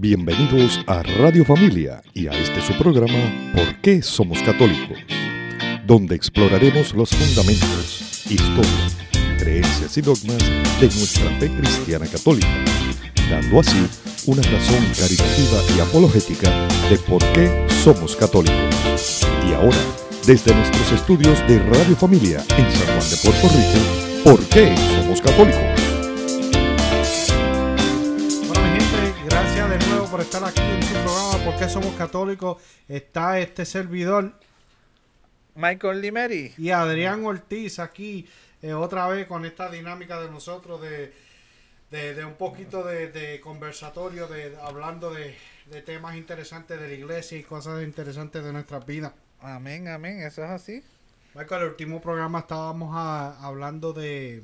Bienvenidos a Radio Familia y a este su programa ¿Por qué somos católicos? Donde exploraremos los fundamentos, historia, creencias y dogmas de nuestra fe cristiana católica, dando así una razón caritativa y apologética de por qué somos católicos. Y ahora, desde nuestros estudios de Radio Familia en San Juan de Puerto Rico, ¿por qué somos católicos? Estar aquí en su programa ¿Por qué somos católicos? Está este servidor Michael Limeri. y Adrián Ortiz aquí eh, otra vez con esta dinámica de nosotros de, de, de un poquito de, de conversatorio, de hablando de, de temas interesantes de la iglesia y cosas interesantes de nuestras vidas. Amén, amén, eso es así. Michael, el último programa estábamos a- hablando de,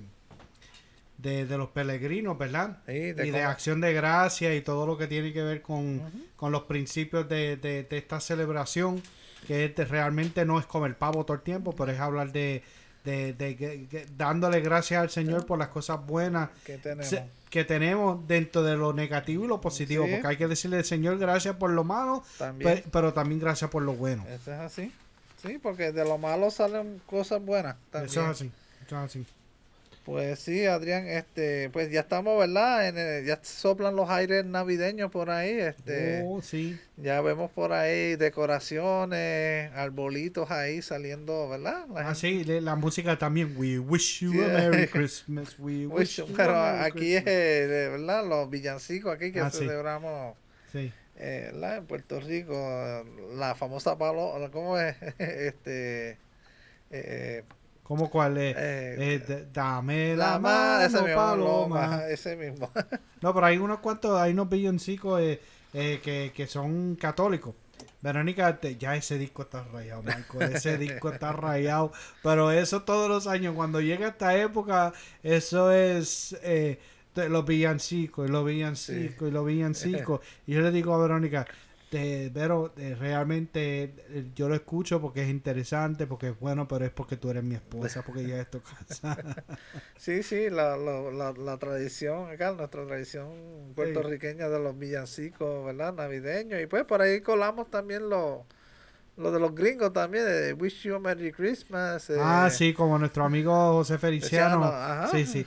de, de los peregrinos, ¿verdad? Sí, de y de acción de gracia y todo lo que tiene que ver con, con los principios de, de- de esta celebración, que realmente no es comer pavo todo el tiempo, pero es hablar de, de, dándole gracias al Señor por las cosas buenas que tenemos? que tenemos dentro de lo negativo y lo positivo, Sí. porque hay que decirle al Señor gracias por lo malo, También. pero también gracias por lo bueno. Eso es así. Sí, porque de lo malo salen cosas buenas. También. Eso es así. Eso es así. Pues sí, Adrián, este, pues ya estamos, ¿verdad? En el- ya soplan los aires navideños por ahí, este, Oh, sí. ya vemos por ahí decoraciones, arbolitos ahí saliendo, ¿verdad? La Ah, gente- sí, la música también. We wish you Sí. a Merry Christmas. We wish you pero a Merry aquí es, Christmas. eh, ¿verdad? Los villancicos aquí que Ah, celebramos Sí. eh, ¿verdad? en Puerto Rico, la famosa palo, ¿cómo es? este, eh, ¿Cómo cuál es? eh, Eh, dame la la más, ese mano, mismo, paloma. Loma, ese mismo. No, pero hay unos cuantos, hay unos villancicos eh, que, que son católicos. Verónica, te- ya ese disco está rayado, Michael. Ese disco está rayado. Pero eso todos los años, cuando llega esta época, eso es eh, los villancicos, y los villancicos, y los villancicos. Y yo le digo a Verónica, te, Vero, eh, realmente eh, yo lo escucho porque es interesante, porque es bueno, pero es porque tú eres mi esposa, porque ya es tu casa. Sí, sí, la, la, la, la tradición, acá, nuestra tradición puertorriqueña de los villancicos, ¿verdad? Navideños. Y pues por ahí colamos también lo, lo de los gringos también, de Wish You a Merry Christmas. eh, ah, sí, como nuestro amigo José Feliciano. Feliciano, ajá. Sí, sí.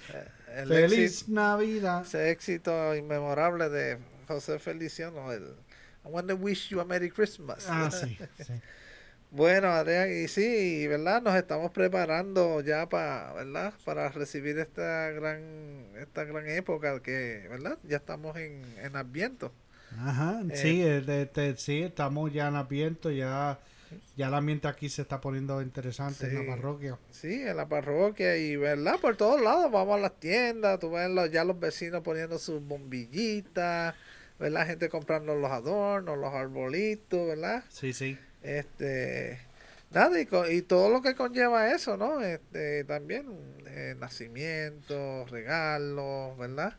El Feliz éxito- Navidad. ese éxito inmemorable de José Feliciano, el I want to wish you a Merry Christmas. Ah, sí, sí. Bueno, Adrián, y sí, ¿verdad? Nos estamos preparando ya para, ¿verdad? Para recibir esta gran, esta gran época que, ¿verdad? Ya estamos en, en Adviento. Ajá, Eh, sí, eh, de- de- sí, estamos ya en Adviento, ya, ya el ambiente aquí se está poniendo interesante en la parroquia. Sí, en la parroquia y, ¿verdad? Por todos lados, vamos a las tiendas, tú ves los- ya los vecinos poniendo sus bombillitas, ¿verdad? Gente comprando los adornos, los arbolitos, ¿verdad? Sí, sí. Este, nada, y, y todo lo que conlleva eso, ¿no? Este, también eh, nacimientos, regalos, ¿verdad?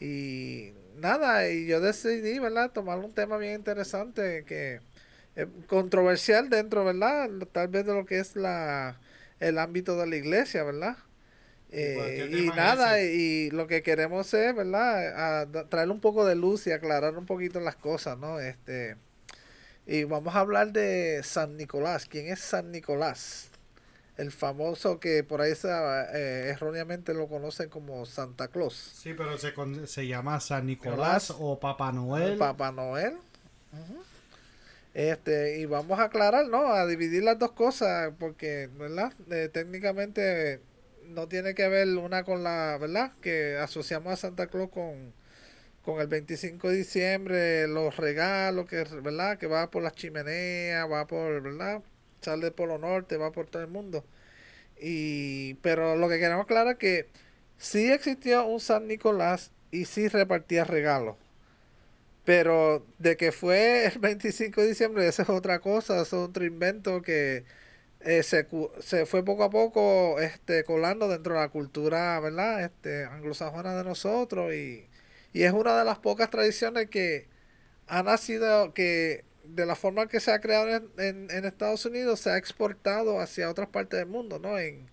Y nada, y yo decidí, ¿verdad? Tomar un tema bien interesante que es controversial dentro, ¿verdad? Tal vez de lo que es la el ámbito de la iglesia, ¿verdad? ¿Y cuál- qué Eh, y nada, ese? y lo que queremos es, ¿verdad? A traer un poco de luz y aclarar un poquito las cosas, ¿no? Este, y vamos a hablar de San Nicolás. ¿Quién es San Nicolás? El famoso que por ahí se, eh, erróneamente lo conocen como Santa Claus. Sí, pero se, con- se llama San Nicolás Nicolás. o Papá Noel. Papá Noel. Este, y vamos a aclarar, ¿no? A dividir las dos cosas, porque, ¿verdad? Eh, técnicamente no tiene que ver una con la, ¿verdad? Que asociamos a Santa Claus con, con el 25 de diciembre, los regalos, que, ¿verdad? Que va por las chimeneas, va por, ¿verdad? Sale por lo norte, va por todo el mundo. Y, pero lo que queremos aclarar es que sí existió un San Nicolás y sí repartía regalos. Pero de que fue el 25 de diciembre, esa es otra cosa, eso es otro invento que eh, se, cu- se fue poco a poco este, colando dentro de la cultura, ¿verdad? Este, anglosajona de nosotros y, y es una de las pocas tradiciones que ha nacido, que de la forma que se ha creado en, en- en Estados Unidos se ha exportado hacia otras partes del mundo, ¿no? En,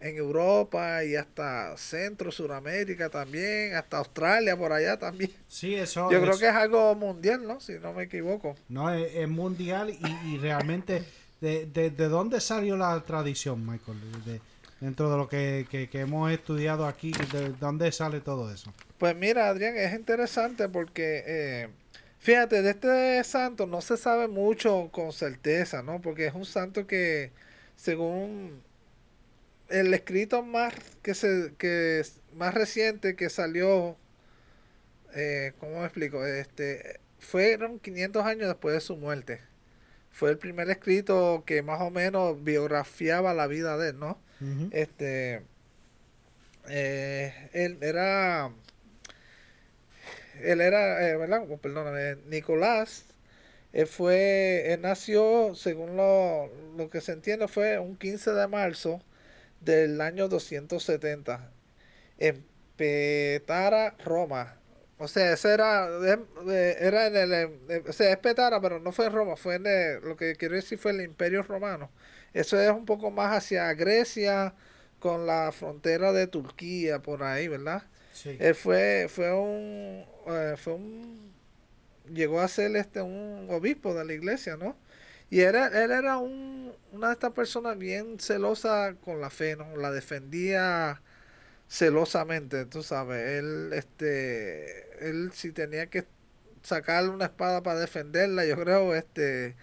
en Europa y hasta Centro, Suramérica también, hasta Australia por allá también. Sí, eso. Yo creo que es algo mundial, ¿no? Si no me equivoco. No, es, es mundial y, y realmente, de, de, de dónde salió la tradición, Michael? De- dentro de lo que, que- hemos estudiado aquí, ¿de dónde sale todo eso? Pues mira, Adrián, es interesante porque, eh, fíjate, de este santo no se sabe mucho con certeza, ¿no? Porque es un santo que, según el escrito más que se que más reciente que salió, eh, ¿cómo me explico? Este, fueron 500 años después de su muerte. Fue el primer escrito que más o menos biografiaba la vida de él, ¿no? Este, eh, él era, él era, eh, ¿verdad? Oh, Perdóname, Nicolás. Él fue, él nació, según lo, lo que se entiende, fue un 15 de marzo del año 270 en Petara, Roma. O sea, ese era, eh, era en el, eh, o sea, es Petara, pero no fue en Roma, fue en el- lo que quiero decir fue el Imperio Romano. Eso es un poco más hacia Grecia, con la frontera de Turquía, por ahí, ¿verdad? Sí. Él fue, fue un, eh, fue un, llegó a ser este un obispo de la iglesia, ¿no? Y era, él era un, una de estas personas bien celosa con la fe, ¿no? La defendía celosamente, tú sabes. Él, este, él si tenía que sacarle una espada para defenderla, yo creo, este,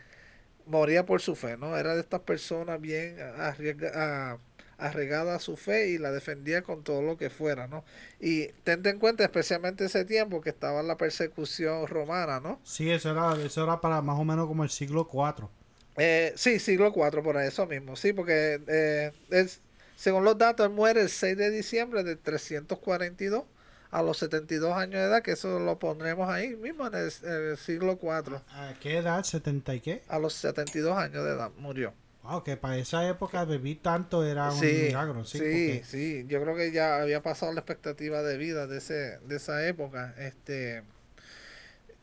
moría por su fe, ¿no? Era de estas personas bien arriesga- a- arraigada a su fe y la defendía con todo lo que fuera, ¿no? Y tente en cuenta especialmente ese tiempo que estaba la persecución romana, ¿no? Sí, eso era, eso era para más o menos como el siglo IV. Eh, sí, siglo IV, por eso mismo, sí, porque eh, es, según los datos, él muere el 6 de diciembre de 342 a los 72 años de edad, que eso lo pondremos ahí mismo en el, en el siglo IV. ¿A qué edad? ¿70 y qué? A los 72 años de edad murió. Wow, que para esa época vivir tanto era un milagro, sí. sí, porque- sí, yo creo que ya había pasado la expectativa de vida de ese, de esa época, este,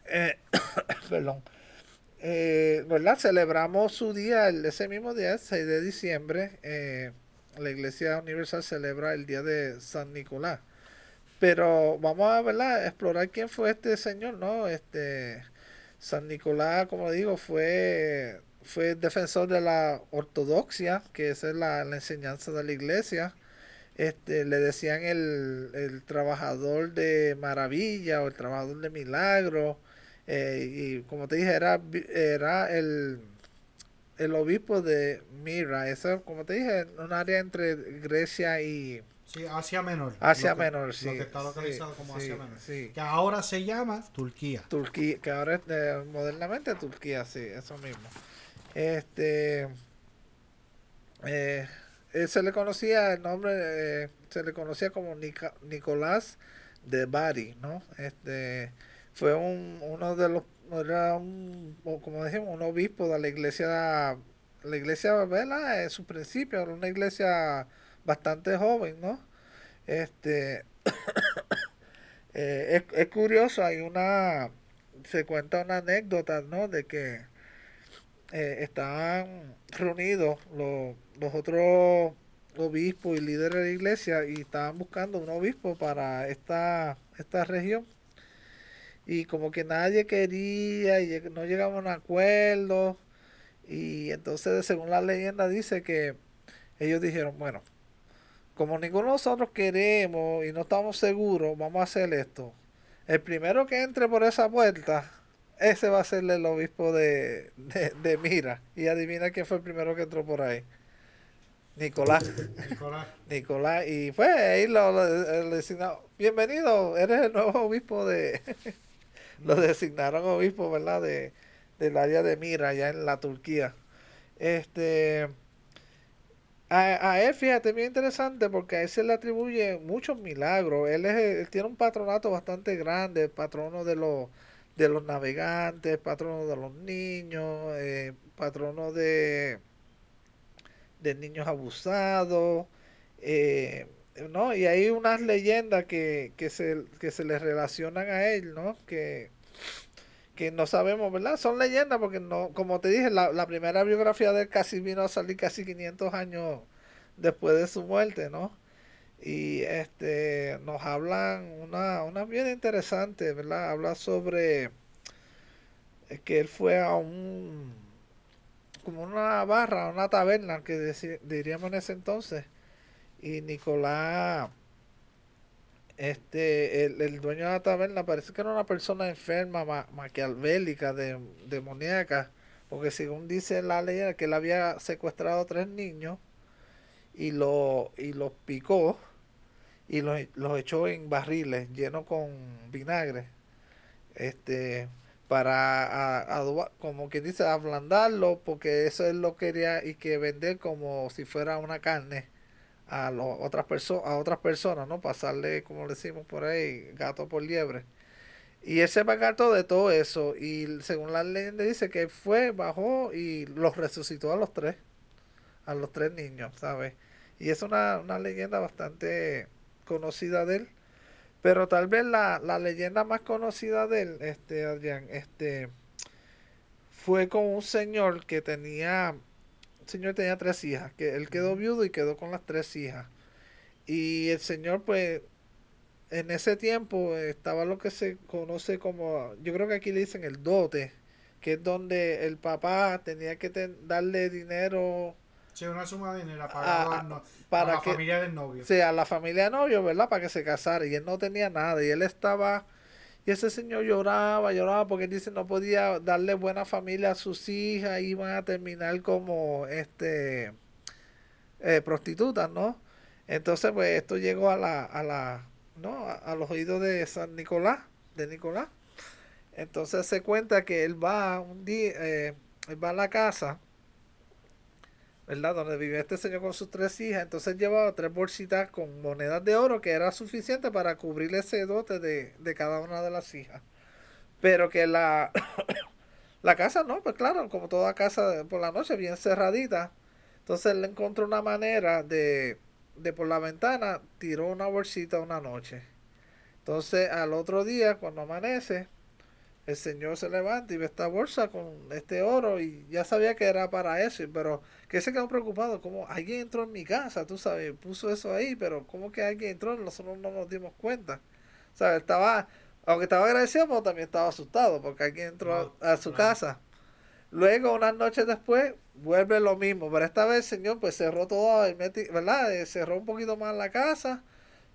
eh, perdón, Eh, ¿verdad? Celebramos su día, el- ese mismo día, el 6 de diciembre, eh, la Iglesia Universal celebra el día de San Nicolás, pero vamos a. Explorar quién fue este señor, ¿no? Este, San Nicolás, como digo, fue fue defensor de la ortodoxia, que esa es la, la enseñanza de la iglesia. Este, le decían el, el trabajador de maravilla o el trabajador de milagro. eh, y como te dije, era, era el, el obispo de Mira. Eso, como te dije, un área entre Grecia y Sí, Asia Menor. Asia que- Menor. Sí, Lo que está localizado sí, como sí, Asia Menor. sí. Que ahora se llama Turquía. Turquía, que ahora es eh, modernamente Turquía, sí, eso mismo. Este, eh, él se le conocía el nombre, eh, se le conocía como Nica- Nicolás de Bari, ¿no? Este, fue un, uno de los, era un, como dijimos, un obispo de la iglesia, la iglesia, ¿verdad? En su principio era una iglesia bastante joven, ¿no? Este, eh, es, es curioso, hay una, se cuenta una anécdota, ¿no? De que eh, estaban reunidos los, los otros obispos y líderes de la iglesia y estaban buscando un obispo para esta, esta región. Y como que nadie quería y no llegaba a un acuerdo. Y entonces, según la leyenda, dice que ellos dijeron, bueno, como ninguno de nosotros queremos y no estamos seguros, vamos a hacer esto. El primero que entre por esa puerta, ese va a ser el obispo de, de, de Mira. Y adivina quién fue el primero que entró por ahí. Nicolás. Nicolás. Nicolás. Y fue ahí lo, lo- lo designaron. Bienvenido, eres el nuevo obispo de... lo designaron obispo, ¿verdad? De, del área de Mira, allá en la Turquía. Este... A, a él, fíjate, bien interesante porque a él se le atribuye muchos milagros. Él, es, él tiene un patronato bastante grande, patrono de los, de los navegantes, patrono de los niños, eh, patrono de, de niños abusados. eh, ¿no? Y hay unas leyendas que, que, se, que se le relacionan a él, ¿no? Que, que no sabemos, ¿verdad? Son leyendas porque no, como te dije, la, la primera biografía de él casi vino a salir casi 500 años después de su muerte, ¿no? Y este nos hablan una, una bien interesante, ¿verdad? Habla sobre que él fue a un como una barra, una taberna que diríamos en ese entonces. Y Nicolás, este, el, dueño de la taberna, parece que era una persona enferma, ma, maquiavélica, de, demoníaca, porque según dice la ley, que él había secuestrado a tres niños y, lo, y los picó y los, los echó en barriles llenos con vinagre. Este, para a, como que dice ablandarlo porque eso él lo quería y que vender como si fuera una carne a otras personas a otras personas no pasarle como decimos por ahí gato por liebre. Y él se todo de todo eso y según la leyenda dice que fue bajó y los resucitó a los tres a los tres niños sabes y es una, una leyenda bastante conocida de él. Pero tal vez la, la leyenda más conocida de él, este, Adrián, este, fue con un señor que tenía, señor tenía tres hijas, que él quedó viudo y quedó con las tres hijas. Y el señor, pues, en ese tiempo estaba lo que se conoce como, yo creo que aquí le dicen el dote, que es donde el papá tenía que darle dinero Sí, una suma de dinero para, para la familia del novio. Sí, a la familia del novio, ¿verdad? Para que se casara. Y él no tenía nada. Y él estaba. Y ese señor lloraba, lloraba porque él dice no podía darle buena familia a sus hijas. Iban a terminar como este eh, prostitutas, ¿no? Entonces, pues esto llegó a la, a la, ¿no? A, los oídos de San Nicolás, de Nicolás. Entonces se cuenta que él va un día, eh, él va a la casa ¿verdad? Donde vivía este señor con sus tres hijas. Entonces llevaba tres bolsitas con monedas de oro que era suficiente para cubrir ese dote de, cada una de las hijas. Pero que la, la casa no, pues claro, como toda casa por la noche, bien cerradita. Entonces él encontró una manera de, de por la ventana, tiró una bolsita una noche. Entonces al otro día, cuando amanece, el señor se levanta y ve esta bolsa con este oro y ya sabía que era para eso, pero que se quedó preocupado, como alguien entró en mi casa, tú sabes, puso eso ahí, pero como que alguien entró, nosotros no nos dimos cuenta. O sea, estaba, aunque estaba agradecido, pero también estaba asustado porque alguien entró a, su casa. Luego, unas noches después, vuelve lo mismo, pero esta vez el señor pues cerró todo, ¿verdad? Eh, cerró un poquito más la casa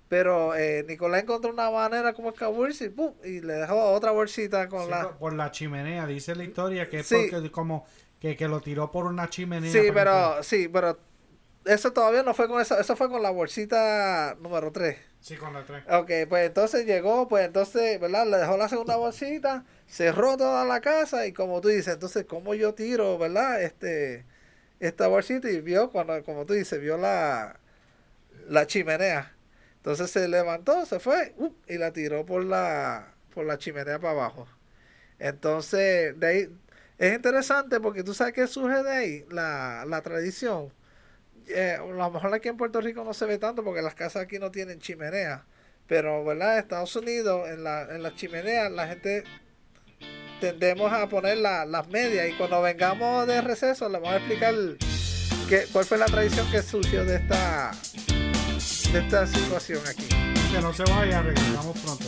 pero eh, Nicolás encontró una manera como escabullirse y, y le dejó otra bolsita con la... Por la chimenea, dice la historia que es porque como que, lo tiró por una chimenea. Sí, pero, sí, pero eso todavía no fue con eso, eso fue con la bolsita número 3. Sí, con la 3. Ok, pues entonces llegó, pues entonces, ¿verdad? Le dejó la segunda bolsita, cerró toda la casa y como tú dices, entonces, ¿cómo yo tiro, ¿verdad? Este, esta bolsita y vio, cuando, como tú dices, vio la, la chimenea. Entonces se levantó, se fue uh, y la tiró por la, por la chimenea para abajo. Entonces, de ahí, es interesante porque tú sabes que surge de ahí la, la tradición. Eh, a lo mejor aquí en Puerto Rico no se ve tanto porque las casas aquí no tienen chimenea. Pero, ¿verdad? En Estados Unidos, en la, en las chimeneas, la gente tendemos a poner las medias. Y cuando vengamos de receso, le vamos a explicar qué, cuál fue la tradición que surgió de esta de esta situación aquí. Que no se vaya, regresamos pronto.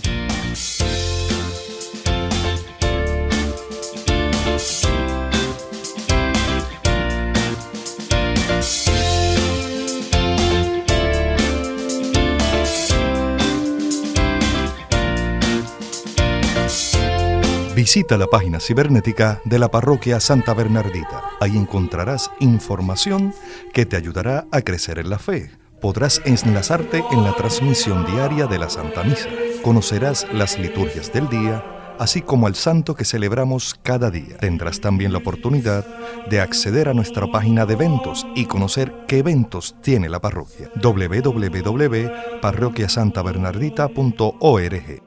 Visita la página cibernética de la parroquia Santa Bernardita. Ahí encontrarás información que te ayudará a crecer en la fe podrás enlazarte en la transmisión diaria de la Santa Misa. Conocerás las liturgias del día, así como el santo que celebramos cada día. Tendrás también la oportunidad de acceder a nuestra página de eventos y conocer qué eventos tiene la parroquia. www.parroquiasantabernardita.org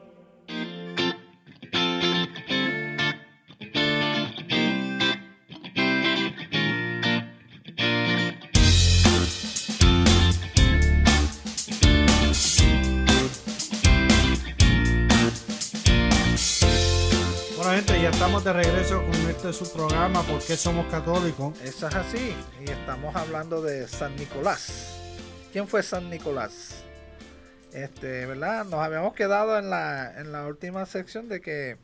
regreso con este su programa, ¿Por qué somos católicos? Eso es así. Y estamos hablando de San Nicolás. ¿Quién fue San Nicolás? Este, ¿verdad? Nos habíamos quedado en la, en la última sección de que,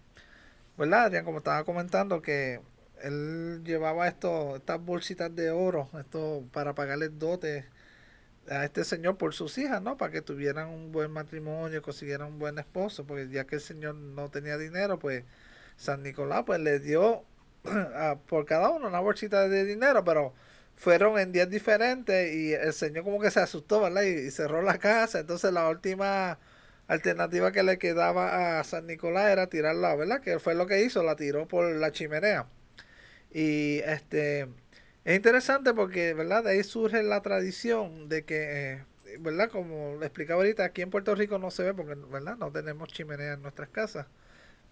¿verdad, Adrián? Como estaba comentando, que él llevaba esto, estas bolsitas de oro, esto para pagarle dotes a este señor por sus hijas, ¿no? Para que tuvieran un buen matrimonio, consiguieran un buen esposo, porque ya que el señor no tenía dinero, pues San Nicolás pues le dio por cada uno una bolsita de dinero, pero fueron en días diferentes y el señor como que se asustó, ¿verdad? Y, cerró la casa. Entonces la última alternativa que le quedaba a San Nicolás era tirarla, ¿verdad? Que fue lo que hizo, la tiró por la chimenea. Y este es interesante porque, ¿verdad? De ahí surge la tradición de que, eh, ¿verdad? Como le explicaba ahorita, aquí en Puerto Rico no se ve porque, ¿verdad? No tenemos chimenea en nuestras casas.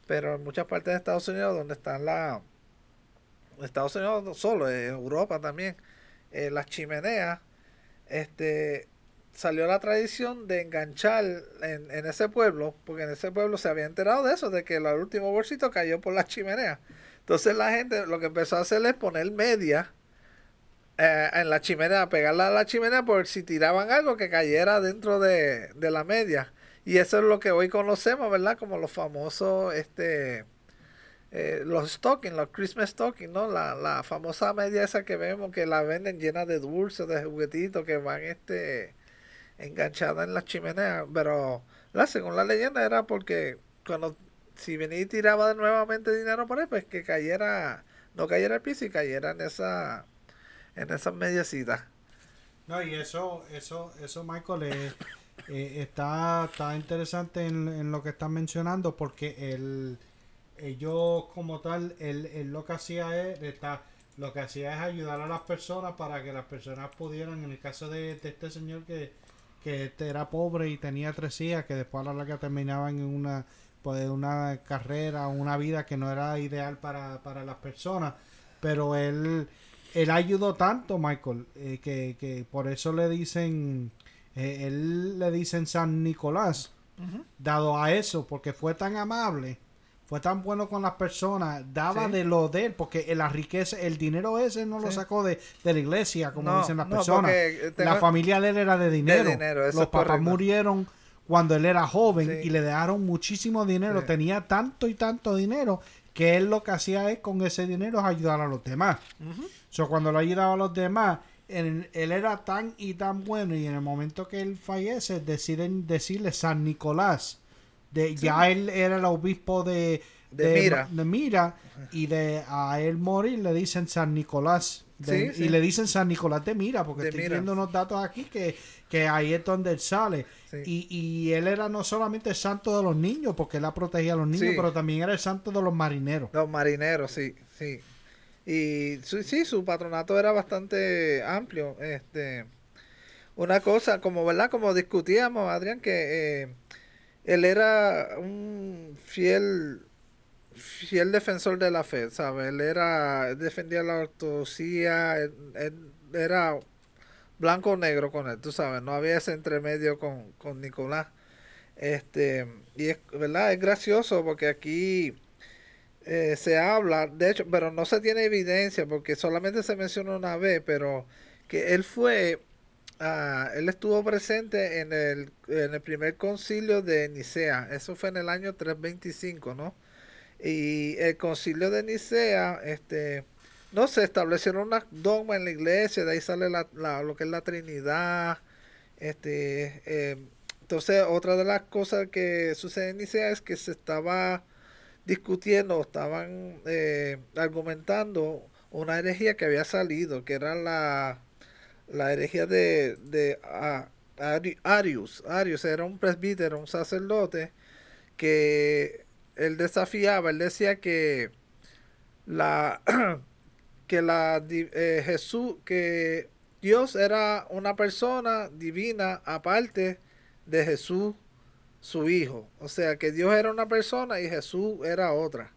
Pero en muchas partes de Estados Unidos, donde están la... Estados Unidos solo, en Europa también, eh, las chimeneas, este, salió la tradición de enganchar en, en, ese pueblo, porque en ese pueblo se había enterado de eso, de que el último bolsito cayó por las chimeneas. Entonces la gente lo que empezó a hacer es poner media eh, en la chimenea, pegarla a la chimenea por si tiraban algo que cayera dentro de, de la media. Y eso es lo que hoy conocemos, ¿verdad? Como los famosos, este, eh, los stocking, los Christmas stocking, ¿no? La, la famosa media esa que vemos que la venden llena de dulces, de juguetitos que van, este, enganchadas en la chimenea. Pero, la, según la leyenda era porque cuando, si venía y tiraba nuevamente dinero por ahí, pues que cayera, no cayera al piso y cayera en esa, en esas mediecitas. No, y eso, eso, eso, Michael, es eh, está, está interesante en, lo que están mencionando porque el, ellos como tal, él, lo que hacía es, está, lo que hacía es ayudar a las personas para que las personas pudieran, en el caso de, este señor que, que este era pobre y tenía tres hijas, que después a la larga terminaban en una, pues, una carrera, una vida que no era ideal para, para las personas, pero él, él ayudó tanto, Michael, eh, que, que por eso le dicen eh, él le dicen San Nicolás, dado a eso, porque fue tan amable, fue tan bueno con las personas, daba de lo de él, porque la riqueza, el dinero ese no lo sacó de, la iglesia, como dicen las personas. La familia de él era de dinero. Los papás murieron cuando él era joven y le dejaron muchísimo dinero, tenía tanto y tanto dinero que él lo que hacía es con ese dinero ayudar a los demás. O cuando lo ayudaba a los demás, él, era tan y tan bueno y en el momento que él fallece deciden decirle San Nicolás. De, Ya él era el obispo de, de, Mira. y de a él morir le dicen San Nicolás. Y le dicen San Nicolás de Mira, porque estoy viendo unos datos aquí que, que ahí es donde él sale. Y, y él era no solamente el santo de los niños, porque él protegía a los niños, pero también era el santo de los marineros. Los marineros, sí, sí. Y sí, su patronato era bastante amplio. Este, una cosa, como verdad, como discutíamos, Adrián, que eh, él era un fiel fiel defensor de la fe, ¿sabes? Él era, defendía la ortodoxia, era blanco o negro con él, tú sabes, no había ese entremedio con, con Nicolás. Este, y es, ¿verdad? Es gracioso porque aquí eh, se habla, de hecho, pero no se tiene evidencia porque solamente se menciona una vez, pero que él fue, ah, él estuvo presente en el, en el primer concilio de Nicea, eso fue en el año 325, ¿no? Y el concilio de Nicea, este, no se establecieron una dogma en la iglesia, de ahí sale la, lo que es la Trinidad, este, eh, entonces otra de las cosas que sucede en Nicea es que se estaba discutiendo, estaban eh, argumentando una herejía que había salido, que era la, la herejía de, de Arius. Arius era un presbítero, un sacerdote, que él desafiaba, él decía que la que la eh, Jesús, que Dios era una persona divina aparte de Jesús su hijo. O sea, que Dios era una persona y Jesús era otra.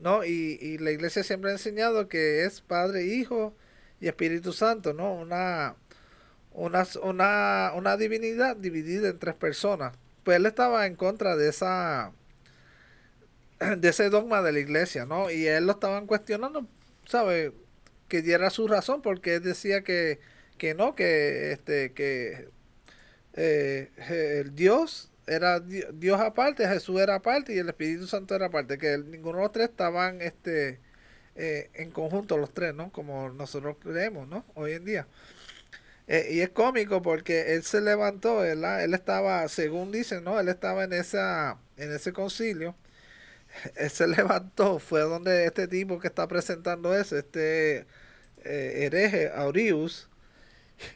¿No? Y, y la iglesia siempre ha enseñado que es Padre, Hijo y Espíritu Santo, ¿no? Una, una, una, una divinidad dividida en tres personas. Pues él estaba en contra de esa de ese dogma de la iglesia, ¿no? Y él lo estaban cuestionando, ¿sabe? Que diera su razón porque él decía que, que no, que este que eh, el Dios era Dios aparte, Jesús era aparte y el Espíritu Santo era aparte, que ninguno de los tres estaban este, eh, en conjunto los tres, ¿no? Como nosotros creemos, ¿no? Hoy en día. Eh, y es cómico porque él se levantó, ¿verdad? Él estaba, según dicen, ¿no? Él estaba en esa en ese concilio. Él se levantó, fue donde este tipo que está presentando eso, este eh, hereje, Aurius,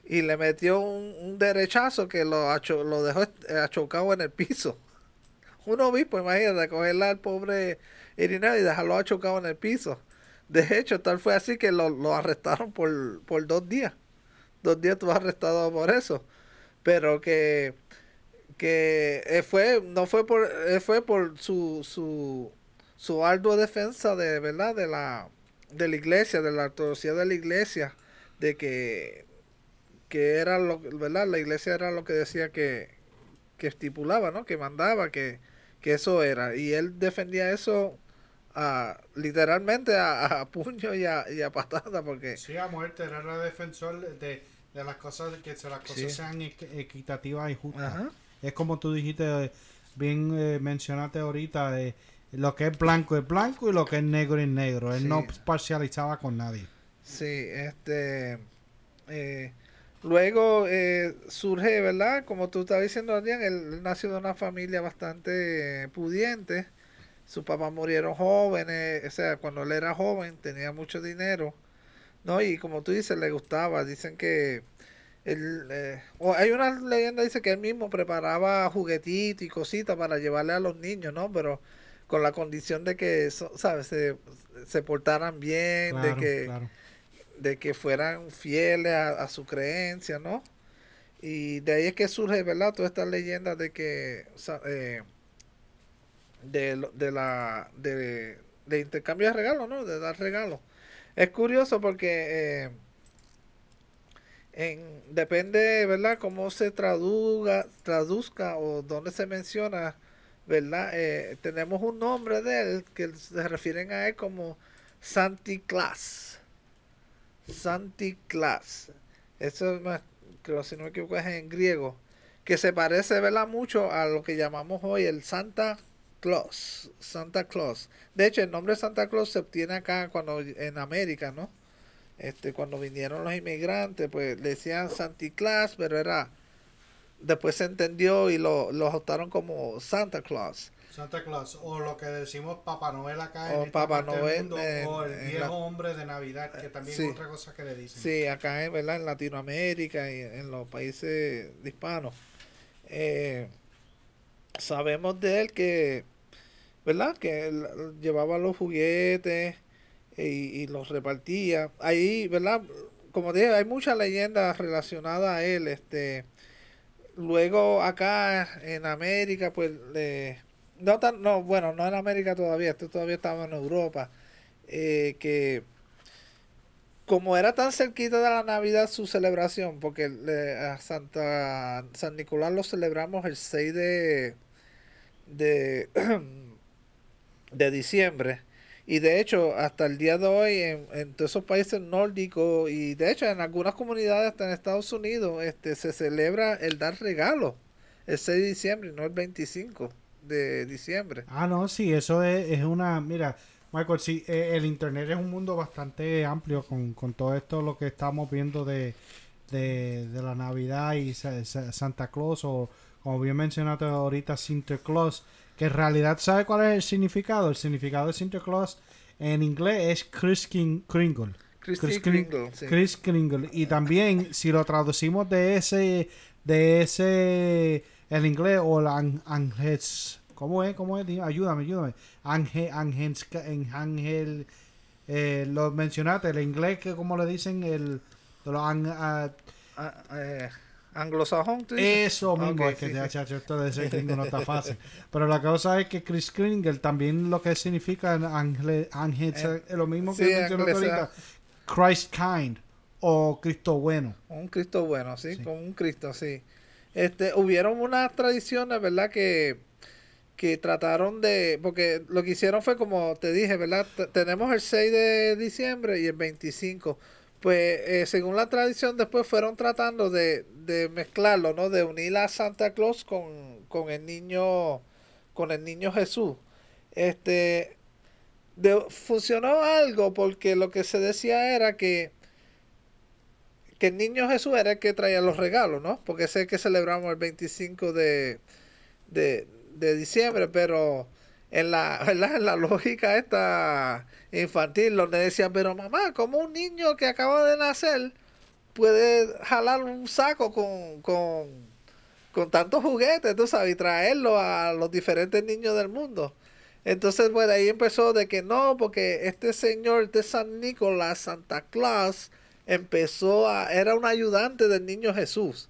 y le metió un, derechazo que lo, lo dejó achocado en el piso. Un obispo, imagínate, cogerle al pobre Irineo y dejarlo achocado en el piso. De hecho, tal fue así que lo, arrestaron por, por, dos días. Dos días estuvo arrestado por eso. Pero que, que eh, fue, no fue por, eh, fue por su, su, su ardua defensa de verdad de la, de la iglesia, de la ortodoxia de la iglesia, de que, que era lo, ¿verdad? La iglesia era lo que decía que, que estipulaba, ¿no? Que mandaba, que, que eso era. Y él defendía eso literalmente a, puño y a, y a patada porque sí a muerte era el defensor de, de las cosas que las cosas sean equitativas y justas es como tú dijiste bien eh, mencionaste ahorita de lo que es blanco es blanco y lo que es negro es negro él no parcializaba con nadie sí este eh, luego eh, surge verdad como tú estabas diciendo Adrián él nació de una familia bastante pudiente sus papás murieron jóvenes, o sea, cuando él era joven tenía mucho dinero, ¿no? Y como tú dices, le gustaba, dicen que él, eh, hay una leyenda dice que él mismo preparaba juguetitos y cositas para llevarle a los niños, ¿no? Pero con la condición de que, ¿sabes? Se, se portaran bien, de que de que fueran fieles a, su creencia, ¿no? Y de ahí es que surge, ¿verdad? Toda esta leyenda de que eh, de, de la de, de, intercambio de regalos, ¿no? De dar regalos. Es curioso porque eh, en, depende, ¿verdad? Cómo se traduzca, traduzca o dónde se menciona, ¿verdad? Eh, tenemos un nombre de él que se refieren a él como Santi Claus. Santi Claus. Eso creo si no me equivoco es en griego. Que se parece, ¿verdad? Mucho a lo que llamamos hoy el Santa Claus, Santa Claus. De hecho, el nombre Santa Claus se obtiene acá cuando en América, ¿no? Este, cuando vinieron los inmigrantes, pues le decían Santa Claus, pero era después se entendió y lo, lo adoptaron como Santa Claus. Santa Claus, o lo que decimos Papá Noel acá o en Papá Noel, o el viejo hombre de Navidad, que también es otra cosa que le dicen. Sí, acá en, ¿verdad? en Latinoamérica y en los países hispanos. Eh, sabemos de él que ¿verdad? Que él llevaba los juguetes y, los repartía. Ahí, ¿verdad? Como dije, hay muchas leyendas relacionadas a él. Este, luego acá en América, pues, no tan, no, bueno, no en América todavía, esto todavía estaba en Europa, eh, que como era tan cerquita de la Navidad su celebración, porque a Santa San Nicolás lo celebramos el 6 de de de diciembre. Y de hecho, hasta el día de hoy, en, en, todos esos países nórdicos y de hecho en algunas comunidades, hasta en Estados Unidos, este se celebra el dar regalo el 6 de diciembre, no el 25 de diciembre. Ah, no, sí, eso es, es una. Mira, Michael, sí, eh, el Internet es un mundo bastante amplio con, con todo esto, lo que estamos viendo de, de, de la Navidad y Santa Claus, o como bien mencionaste ahorita, Sinterklaas que en realidad, ¿sabe cuál es el significado? El significado de Santa Claus en inglés es Chris Kringle. Chris, Kringle, Chris Kringle. Y también, si lo traducimos de ese, de ese, el inglés o el ángel, ¿cómo es? ¿Cómo es? Ayúdame, ayúdame. Ángel, ángel, ángel, eh, lo mencionaste, el inglés, que como le dicen, el, los, ah, eh, anglosajón. Eso mismo, es que ya, chacho, esto de ese no está fácil. Pero la cosa es que Chris Kringle también lo que significa ángel, eh, es lo mismo que mencionó ahorita, Christ kind o Cristo bueno. Un Cristo bueno, sí, con un Cristo, sí. Este, hubieron unas tradiciones, ¿verdad? Que, que trataron de, porque lo que hicieron fue como te dije, ¿verdad? tenemos el 6 de diciembre y el 25 pues eh, según la tradición después fueron tratando de, de mezclarlo, ¿no? De unir a Santa Claus con, con el niño, con el niño Jesús. Este, de- funcionó algo porque lo que se decía era que que el niño Jesús era el que traía los regalos, ¿no? Porque el que celebramos el 25 de, de, diciembre, pero en la, en la lógica esta infantil, donde decían, pero mamá, ¿cómo un niño que acaba de nacer puede jalar un saco con, con, con tantos juguetes, tú sabes, y traerlo a los diferentes niños del mundo? Entonces, pues de ahí empezó de que no, porque este señor, este San Nicolás, Santa Claus, empezó a, era un ayudante del niño Jesús.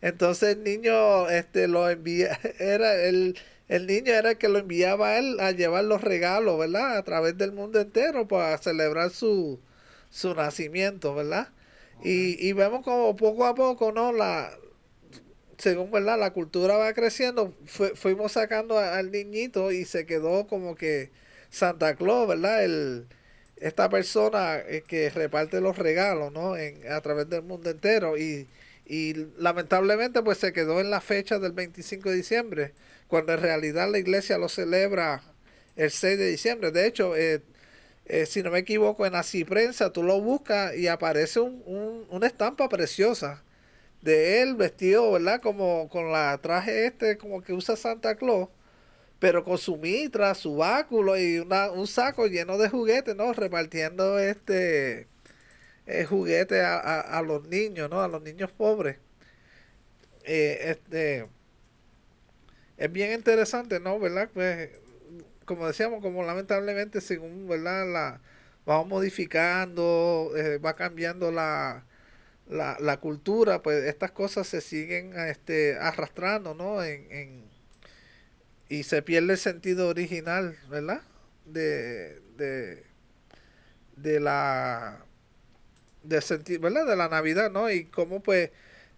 Entonces el niño este lo envía, era el, el niño era el que lo enviaba a él a llevar los regalos, ¿verdad? A través del mundo entero para celebrar su, su nacimiento, ¿verdad? Y, y vemos como poco a poco, ¿no? La, según, ¿verdad? La cultura va creciendo, fuimos sacando a- al niñito y se quedó como que Santa Claus, ¿verdad? El, esta persona eh, que reparte los regalos, ¿no? En, a través del mundo entero y, y lamentablemente pues se quedó en la fecha del 25 de diciembre, cuando en realidad la iglesia lo celebra el 6 de diciembre. De hecho, eh, eh, si no me equivoco, en Así Prensa tú lo buscas y aparece un, un- una estampa preciosa de él vestido, ¿verdad? Como con la traje este como que usa Santa Claus, pero con su mitra, su báculo y una, un saco lleno de juguetes, ¿no? Repartiendo este eh, juguete a, a- a los niños, ¿no? A los niños pobres. Eh, este es bien interesante, ¿no? ¿Verdad? Pues como decíamos, como lamentablemente según, ¿verdad? La vamos modificando, eh, va cambiando la, la, la cultura, pues estas cosas se siguen este, arrastrando, ¿no? En, en- y se pierde el sentido original, ¿verdad? De, de, de la de senti- ¿verdad? De la Navidad, ¿no? Y cómo pues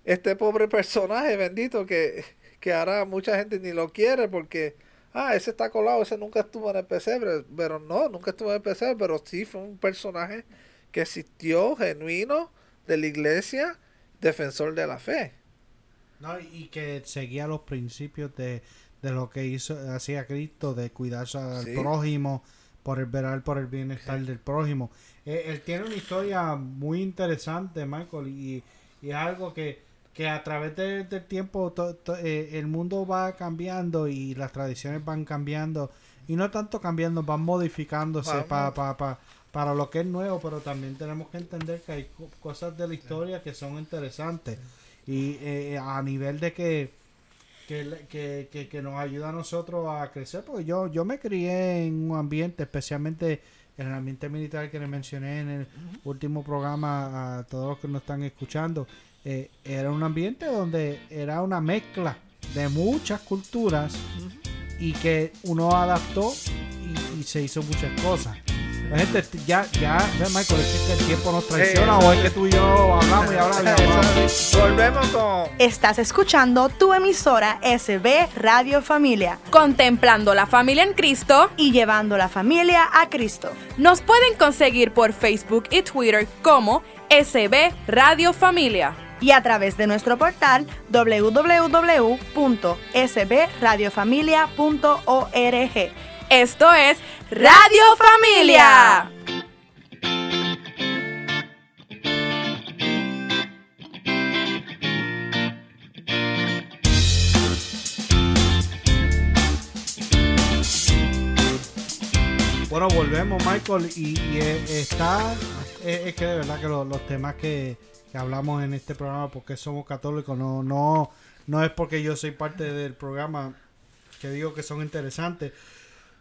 este pobre personaje bendito que, que ahora mucha gente ni lo quiere porque ah, ese está colado, ese nunca estuvo en el pesebre, pero no, nunca estuvo en el pesebre, pero sí fue un personaje que existió, genuino, de la iglesia, defensor de la fe. No, y que seguía los principios de, de lo que hizo hacía Cristo, de cuidarse al Sí. prójimo, por el velar por el bienestar del prójimo. Eh, él tiene una historia muy interesante, Michael, y, y es algo que, que a través de- del tiempo to- to- eh, el mundo va cambiando y las tradiciones van cambiando, y no tanto cambiando, van modificándose Vamos. pa- pa- pa- para lo que es nuevo, pero también tenemos que entender que hay co- cosas de la historia que son interesantes y eh, a nivel de que que, que, que, que nos ayuda a nosotros a crecer porque yo yo me crié en un ambiente especialmente en el ambiente militar que les mencioné en el último programa a todos los que nos están escuchando eh, era un ambiente donde era una mezcla de muchas culturas y que uno adaptó y, y se hizo muchas cosas La gente, ya, ya, ve, Michael, es que el tiempo nos traiciona Eh, o es que tú y yo hablamos y hablamos y hablamos. Volvemos con Estás escuchando tu emisora SB Radio Familia Contemplando la familia en Cristo, y llevando la familia a Cristo. nos pueden conseguir por Facebook y Twitter como SB Radio Familia. Y a través de nuestro portal www.sbradiofamilia.org. Esto es Radio Familia. Bueno, volvemos, Michael, y, eh, está, es, es que de verdad que lo- los temas que, que hablamos en este programa, porque somos católicos, no, no, no es porque yo soy parte del programa que digo que son interesantes,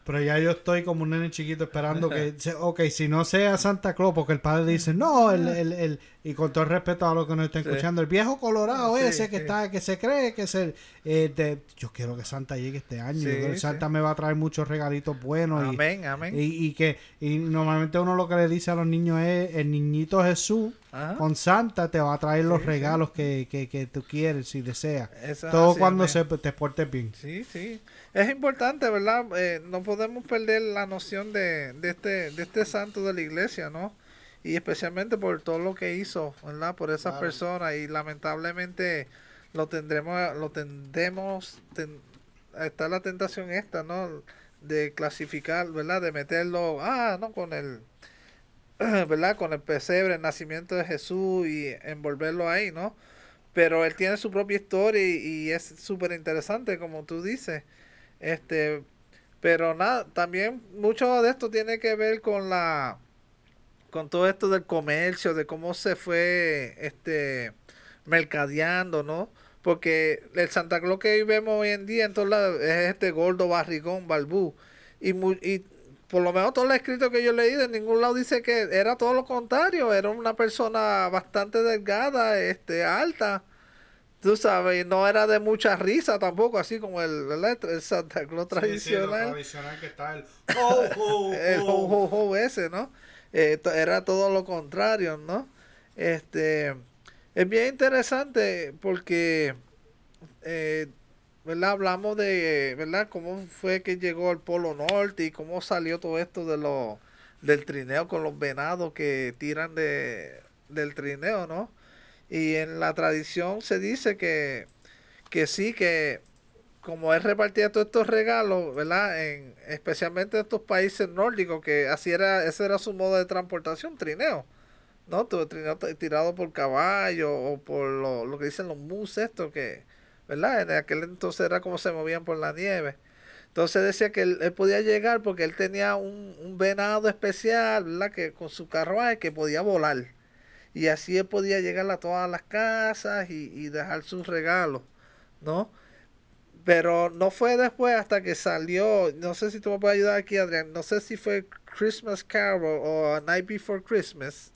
pero ya yo estoy como un nene chiquito esperando que, se- ok, si no sea Santa Claus, porque el padre dice, no, el, el, el- y con todo el respeto a los que nos están Sí. escuchando, el viejo colorado Sí, ese que sí. está, que se cree que es el, eh, de- yo quiero que Santa llegue este año, Sí, yo creo que. Santa me va a traer muchos regalitos buenos y, amén, amén. y, y que y normalmente uno lo que le dice a los niños es el niñito Jesús Ajá. con Santa te va a traer los regalos que, que, que tú quieres si deseas. Eso Todo cuando amén. se te portes bien. Sí, sí. Es importante, ¿verdad? Eh, no podemos perder la noción de, de, este, de este santo de la iglesia, ¿no? y especialmente por todo lo que hizo, ¿verdad? Por esas Claro. personas y lamentablemente lo tendremos, lo tendremos, ten- está la tentación esta, ¿no? De clasificar, ¿verdad? De meterlo, ah, no, con el, ¿verdad? Con el pesebre, el nacimiento de Jesús y envolverlo ahí, ¿no? Pero él tiene su propia historia y, y es súper interesante, como tú dices. Este, pero nada, también mucho de esto tiene que ver con la con todo esto del comercio, de cómo se fue este mercadeando, ¿no? Porque el Santa Claus que hoy vemos hoy en día en todos lados es este gordo barrigón, balbú. Y, y por lo menos todo lo escrito que yo he leído, en ningún lado dice que era todo lo contrario, era una persona bastante delgada, este, alta. Tú sabes, no era de mucha risa tampoco, así como el, ¿verdad? el Santa Claus Sí, sí, lo tradicional tradicional que está el ho, ho, el ho. ho, ho, ho ese, ¿no? Eh, to- era todo lo contrario, ¿no? Este, es bien interesante porque, eh, ¿verdad? Hablamos de, ¿verdad? Cómo fue que llegó al Polo Norte y cómo salió todo esto de lo, del trineo con los venados que tiran de, del trineo, ¿no? Y en la tradición se dice que, que sí, que como él repartía todos estos regalos, ¿verdad? En, especialmente en estos países nórdicos, que así era, ese era su modo de transportación, trineo. ¿No? Trineo tirado por caballo o por lo, lo que dicen los mus estos que, ¿verdad? En aquel entonces era como se movían por la nieve. Entonces decía que él, él podía llegar porque él tenía un, un venado especial, ¿verdad? Que con su carruaje que podía volar. Y así él podía llegar a todas las casas y, y dejar sus regalos, ¿no? Pero no fue después hasta que salió, no sé si tú me puedes ayudar aquí, Adrián, no sé si fue Christmas Carol o A Night Before Christmas.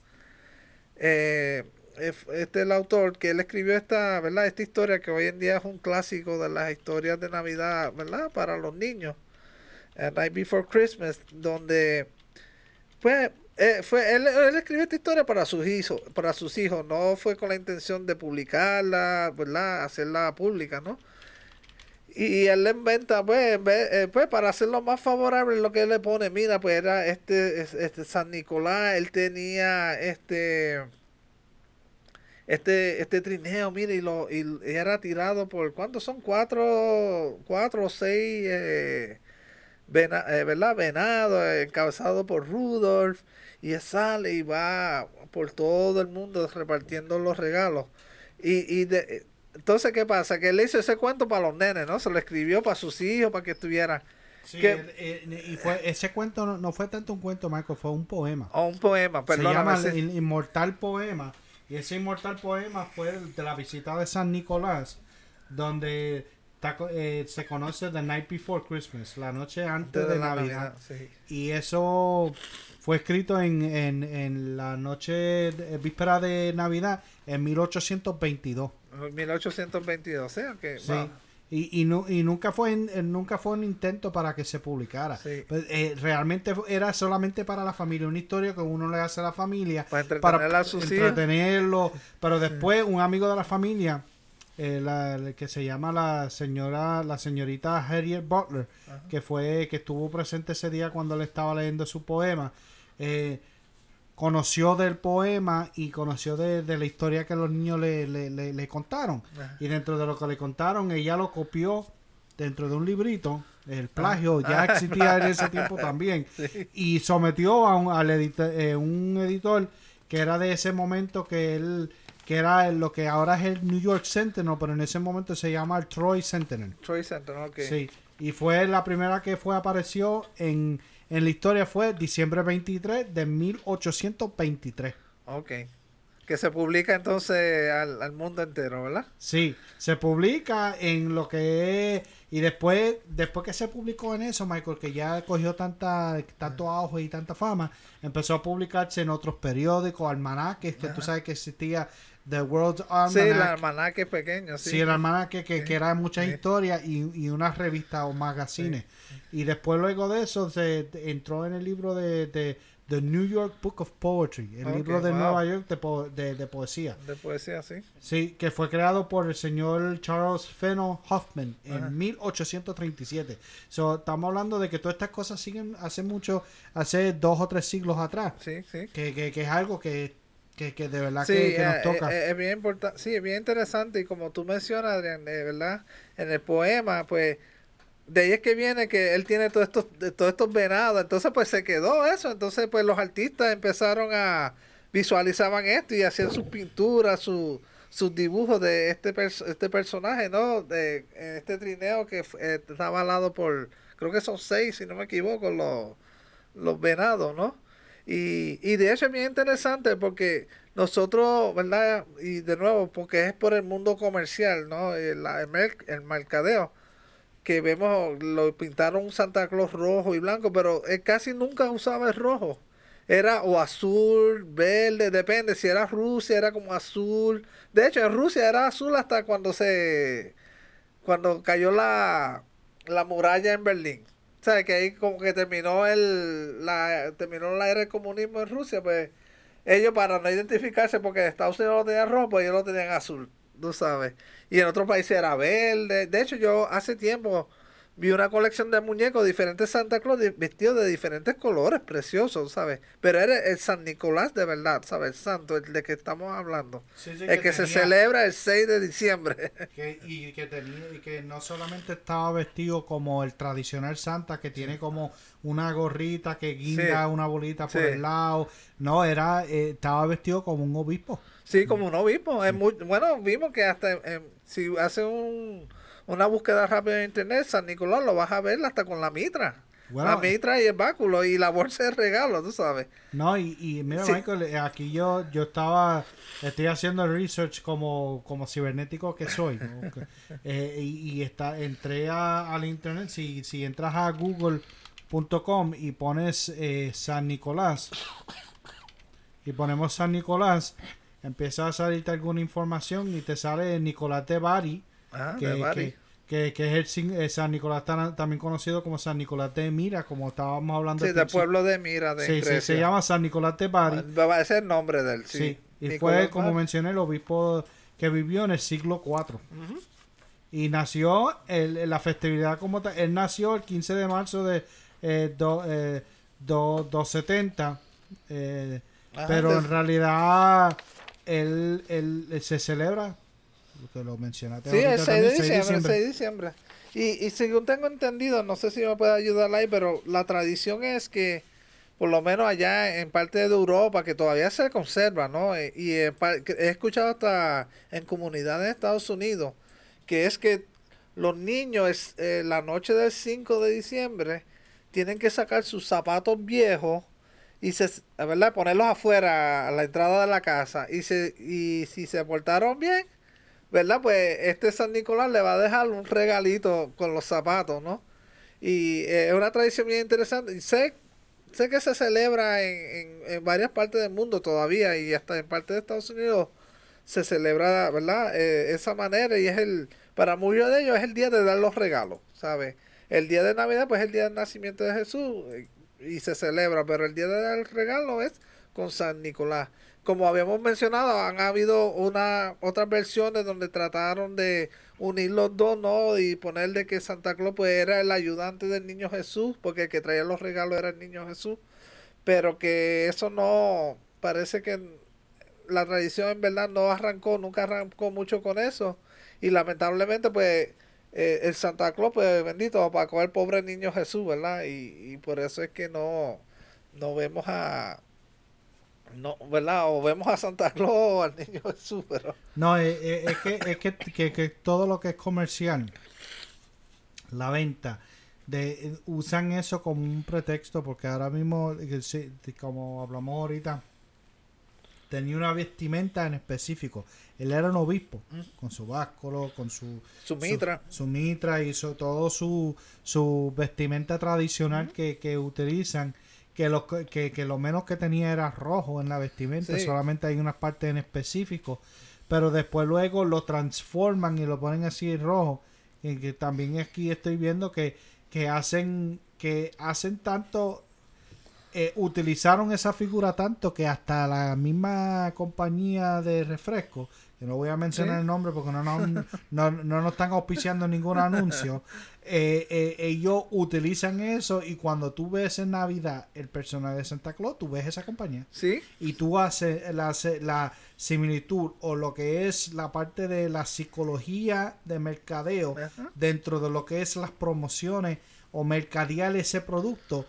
Eh, es- este es el autor que él escribió esta, ¿verdad? Esta historia que hoy en día es un clásico de las historias de Navidad, ¿verdad? Para los niños. A Night Before Christmas, donde pues eh, fue él, él escribió esta historia para sus hijos, para sus hijos, no fue con la intención de publicarla, ¿verdad? Hacerla pública, ¿no? Y él le inventa, pues, vez- eh, pues, para hacerlo más favorable, lo que él le pone, mira, pues era este, es- este San Nicolás, él tenía este, este, este trineo, mire, y lo, y, era tirado por, ¿cuántos son? Cuatro, cuatro o seis, eh, vena- eh, ¿verdad? Venado, encabezado por Rudolf, y sale y va por todo el mundo repartiendo los regalos. Y, y de, entonces, ¿qué pasa? Que él hizo ese cuento para los nenes, ¿no? Se lo escribió para sus hijos, para que estuvieran. Sí, que- y fue, ese cuento no, no fue tanto un cuento, Michael, fue un poema. O un poema, Se perdóname. llama el In- Inmortal Poema. Y ese Inmortal Poema fue el de la visita de San Nicolás, donde eh, se conoce The Night Before Christmas, la noche antes de, la Navidad. sí. Y eso fue escrito en, en, en la noche de- víspera de Navidad en 1822. 1822, o sea que... Sí. wow. Y, y, y nunca fue en- eh, nunca fue un intento para que se publicara. Sí. Pues, eh, realmente era solamente para la familia, una historia que uno le hace a la familia Para entretener a sus hijos. entretenerlo. Pero después un amigo de la familia, eh, la, la que se llama la señora, la señorita Harriet Butler, que fue que estuvo presente ese día cuando le estaba leyendo su poema, eh, conoció del poema y conoció de, de la historia que los niños le, le- le- le contaron. Ajá. Y dentro de lo que le contaron, ella lo copió dentro de un librito. El plagio ya existía en ese tiempo también. Y sometió a un, al edita- eh, un editor que era de ese momento que él que era lo que ahora es el New York Sentinel, pero en ese momento se llama el Troy Sentinel. Troy Center, ok. Sí, y fue la primera que fue apareció en, en la historia fue diciembre 23 de 1823. Ok. Que se publica entonces al, al mundo entero, ¿verdad? Sí, se publica en lo que es y después después que se publicó en eso, Michael, que ya cogió tanta tanto auge y tanta fama, empezó a publicarse en otros periódicos, almanaques, que tú sabes que existía The World Sí, el Almanac. almanaque pequeño, sí. Sí, el almanaque que, que era muchas Sí. historias y, y una revista o magazines. Y después luego de eso se entró en el libro de, de The New York Book of Poetry, el Ok, libro de wow. Nueva York de, po- de, de poesía. De poesía, sí. Sí, que fue creado por el señor Charles Fenno Hoffman en Ajá. 1837. So, estamos hablando de que todas estas cosas siguen hace mucho, hace dos o tres siglos atrás. Sí, sí. Que, que, que es algo que, que, que de verdad Sí, que, que nos eh, toca. eh, es bien importante, sí, es bien interesante y como tú mencionas, Adrián, de verdad, en el poema, pues, de ahí es que viene que él tiene todos estos, de todos estos venados, entonces pues se quedó eso, entonces pues los artistas empezaron a visualizaban esto y hacían sus pinturas, su- sus dibujos de este pers- este personaje, ¿no? De este trineo que eh, está avalado por, creo que son seis, si no me equivoco, los, los venados, ¿no? Y, y de hecho es bien interesante porque nosotros, ¿verdad? Y de nuevo, porque es por el mundo comercial, ¿no? El, el, el mercadeo, que vemos, lo pintaron Santa Claus rojo y blanco, pero él casi nunca usaba el rojo. Era o azul, verde, depende, si era Rusia era como azul. De hecho, en Rusia era azul hasta cuando se, cuando cayó la, la muralla en Berlín. Sea, que ahí como que terminó el la terminó la era del comunismo en Rusia, pues ellos para no identificarse porque Estados Unidos lo tenía rojo, pues ellos lo tenían azul, tú sabes. Y en otros países era verde. De hecho, yo hace tiempo vi una colección de muñecos diferentes Santa Claus vestidos de diferentes colores, preciosos, ¿sabes? Pero era el San Nicolás de verdad, ¿sabes? El santo, el de que estamos hablando. Sí, sí, el que, se tenía- celebra el 6 de diciembre. Que, y que tenía y que no solamente estaba vestido como el tradicional Santa que tiene como una gorrita que guinda Sí. una bolita por el lado no era eh, estaba vestido como un obispo Sí, como un obispo. Es muy, bueno, vimos que hasta em, si hace un, una búsqueda rápida en internet, San Nicolás lo vas a ver hasta con la mitra. La mitra y el báculo y la bolsa de regalo, tú sabes. no y, y mira Sí. Michael eh, aquí yo yo estaba estoy haciendo el research como como cibernético que soy eh, y, y está entré a- al internet si si entras a google.com y pones eh, San Nicolás y ponemos San Nicolás empieza a salirte alguna información y te sale Nicolás de Bari Ajá, que, que, que- que es el sin- eh, San Nicolás tan- también conocido como San Nicolás de Mira como estábamos hablando Sí, del pueblo de Mira, de sí, sí, Grecia. se llama San Nicolás de Bari Va a ser el nombre de él, sí. Sí, y Nicolás fue, como mencioné, el obispo que vivió en el siglo IV. Y nació, el, la festividad como tal, él nació el 15 de marzo de eh, do- eh, do- 270, eh, Ajá, pero de- en realidad él, él- él se celebra, que lo mencionaste Sí, el ahorita 6 de también, 6 de diciembre, el diciembre. 6 de diciembre. Y, y según tengo entendido, no sé si me puede ayudar ahí, pero la tradición es que, por lo menos allá en parte de Europa, que todavía se conserva, ¿no? Eh, Y que he escuchado hasta en comunidades de Estados Unidos, que es que los niños es, eh, la noche del 5 de diciembre tienen que sacar sus zapatos viejos y se, ¿verdad? ponerlos afuera a la entrada de la casa y se y si se portaron bien ¿verdad? Pues este San Nicolás le va a dejar un regalito con los zapatos, ¿no? Y eh, es una tradición bien interesante. Sé, sé que se celebra en, en, en varias partes del mundo todavía y hasta en parte de Estados Unidos se celebra, ¿verdad? Eh, esa manera y es el, para muchos de ellos es el día de dar los regalos, ¿sabes? El día de Navidad pues es el día del nacimiento de Jesús eh, y se celebra, pero el día de dar el regalo es con San Nicolás. Como habíamos mencionado, han habido una otras versiones donde trataron de unir los dos, ¿no? Y poner de que Santa Claus pues era el ayudante del niño Jesús, porque el que traía los regalos era el niño Jesús, pero que eso no parece que la tradición en verdad no arrancó, nunca arrancó mucho con eso y lamentablemente pues eh, el Santa Claus pues bendito apacó al pobre niño Jesús, ¿verdad? Y, y por eso es que no no vemos a no, ¿verdad? O vemos a Santa Claus o al niño Jesús, pero No, eh, eh, es, que, es que, que- que todo lo que es comercial, la venta, de, usan eso como un pretexto porque ahora mismo, eh, como hablamos ahorita, tenía una vestimenta en específico. Él era un obispo, con su básculo, con su, su mitra. su, su mitra y su, todo su, su vestimenta tradicional que, que utilizan. Que lo, que, que lo menos que tenía era rojo en la vestimenta, Sí. solamente hay unas partes en específico. pero después luego lo transforman y lo ponen así rojo. Y que también aquí estoy viendo que, que hacen que hacen tanto eh, utilizaron esa figura tanto que hasta la misma compañía de refresco, que no voy a mencionar Sí. el nombre porque no, no, no, no nos están auspiciando ningún anuncio, eh, eh, ellos utilizan eso y cuando tú ves en Navidad el personaje de Santa Claus, tú ves esa compañía Sí, y tú haces la, la similitud o lo que es la parte de la psicología de mercadeo Ajá. dentro de lo que es las promociones o mercadear ese producto.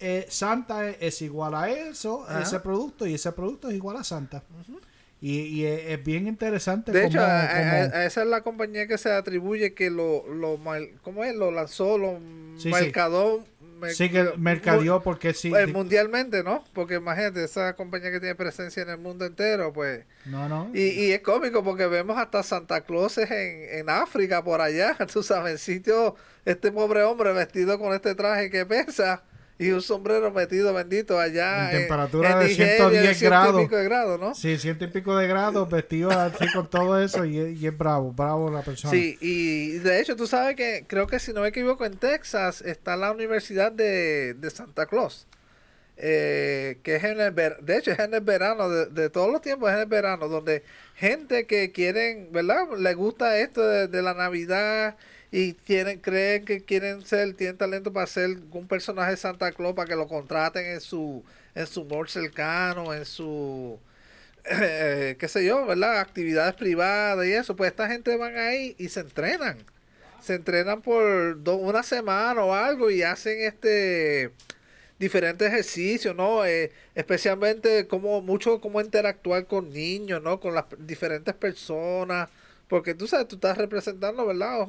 Eh, Santa es, es igual a eso, Ajá. ese producto, y ese producto es igual a Santa. Y, y es, es bien interesante. De hecho, cómo- a, a- cómo- a esa es la compañía que se atribuye que lo, lo mal, ¿cómo es? Lo lanzó, lo Sí, sí. mercadó, mer- sí que mercadeó porque sí. eh, mundialmente, ¿no? Porque imagínate, esa compañía que tiene presencia en el mundo entero, pues... no, no. Y, y es cómico porque vemos hasta Santa Clauses en, en África, por allá, tú sabes, en sitio, este pobre hombre vestido con este traje que pesa y un sombrero metido bendito allá En temperatura de Nigeria, 110 de ciento y grados. pico de grados, ¿no? Sí, ciento y pico de grados, vestido así con todo eso y, es- y es bravo, bravo la persona. Sí, y de hecho tú sabes que creo que si no me equivoco en Texas está la Universidad de, de Santa Claus. eh, que es en el ver- de hecho es en el verano de, de todos los tiempos es en el verano donde gente que quieren verdad le gusta esto de, de la navidad y quieren creen que quieren ser tienen talento para ser un personaje de Santa Claus para que lo contraten en su en su humor cercano en su eh, qué sé yo, ¿verdad? Actividades privadas y eso, pues esta gente van ahí y se entrenan. Se entrenan por do- una semana o algo y hacen este diferentes ejercicios, ¿no? Eh, especialmente como mucho como interactuar con niños, ¿no? Con las diferentes personas, porque tú sabes, tú estás representando, ¿verdad?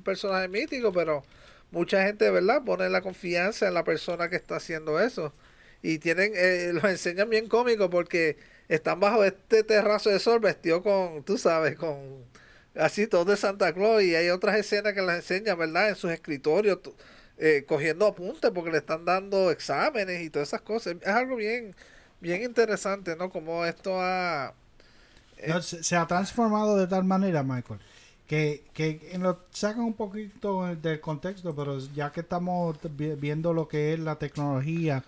Un, personaje mítico, pero mucha gente, ¿verdad? Pone la confianza en la persona que está haciendo eso. Y tienen, eh, los enseñan bien cómico porque están bajo este terrazo de sol vestido con, tú sabes, con así todo de Santa Claus y hay otras escenas que las enseñan, ¿verdad? En sus escritorios, eh, cogiendo apuntes porque le están dando exámenes y todas esas cosas. Es algo bien, bien interesante, ¿no? Como esto ha... eh, No, se, se ha transformado de tal manera, Michael, que, que lo sacan un poquito del contexto, pero ya que estamos vi- viendo lo que es la tecnología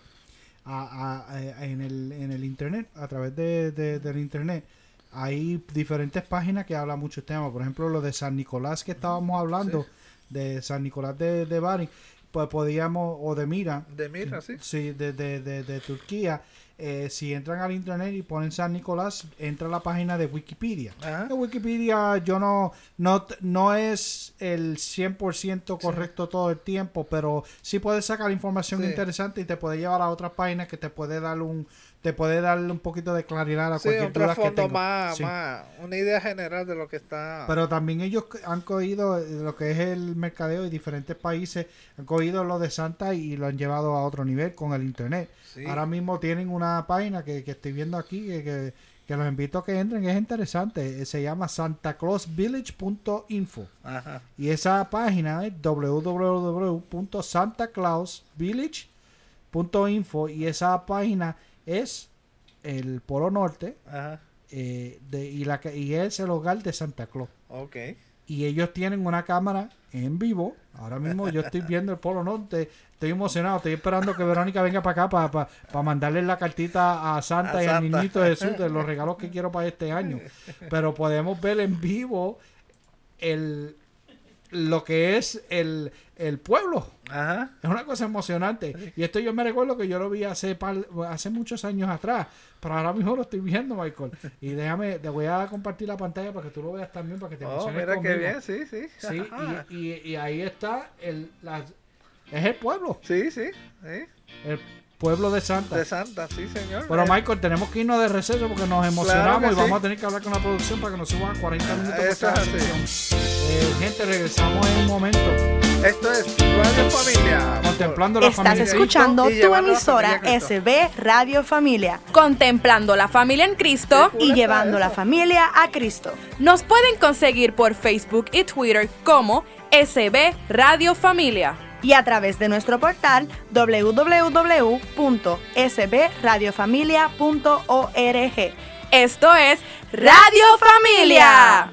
a- a- a- en, el, en el Internet, a través de, de- del Internet, hay diferentes páginas que hablan muchos temas. Por ejemplo, lo de San Nicolás que estábamos hablando, de San Nicolás de, de Bari, pues podíamos, o de Mira, de mira, sí. Sí, de, de, de, de Turquía. Eh, si entran al internet y ponen San Nicolás, entra a la página de Wikipedia. Ajá. En Wikipedia yo no, no, no es el 100% correcto todo el tiempo, pero sí puedes sacar información Sí. interesante y te puede llevar a otras páginas que te puede dar un te puede darle un poquito de claridad a Sí, cualquier duda que tenga. más, Sí. más, una idea general de lo que está... Pero también ellos han cogido eh, lo que es el mercadeo y diferentes países han cogido lo de Santa y lo han llevado a otro nivel con el internet. Sí. Ahora mismo tienen una página que, que estoy viendo aquí que, que, que los invito a que entren, es interesante. eh, Se llama santaclausvillage.info. Y esa página es www.santaclausvillage.info y esa página es el Polo Norte Ajá. eh, de, y, la, y es el hogar de Santa Claus. Ok. Y ellos tienen una cámara en vivo. Ahora mismo yo estoy viendo el Polo Norte. Estoy emocionado. Estoy esperando que Verónica venga para acá para mandarle la cartita a Santa A y al Santa. niñito Jesús de los regalos que quiero para este año. Pero podemos ver en vivo el lo que es el, el pueblo. Ajá. Es una cosa emocionante. Y esto yo me recuerdo que yo lo vi hace par- hace muchos años atrás. Pero ahora mismo lo estoy viendo, Michael. Y déjame, te voy a compartir la pantalla para que tú lo veas también, para que te Oh, mira qué conmigo. bien, sí, sí. Sí, y, y, y ahí está el, la- es el pueblo, Sí, sí, sí. el pueblo de Santa. De Santa, sí, señor. Pero Eh, Michael, tenemos que irnos de receso porque nos emocionamos y vamos a tener que hablar con la producción para que nos suban a 40 minutos por Eso es. Eh, gente, regresamos en un momento. Esto es Radio Familia. Contemplando la Estás familia de escuchando tu emisora. SB Radio Familia Contemplando la familia en Cristo. y llevando la familia a Cristo. Nos pueden conseguir por Facebook y Twitter como SB Radio Familia. Y a través de nuestro portal www.sbradiofamilia.org. Esto es Radio Familia.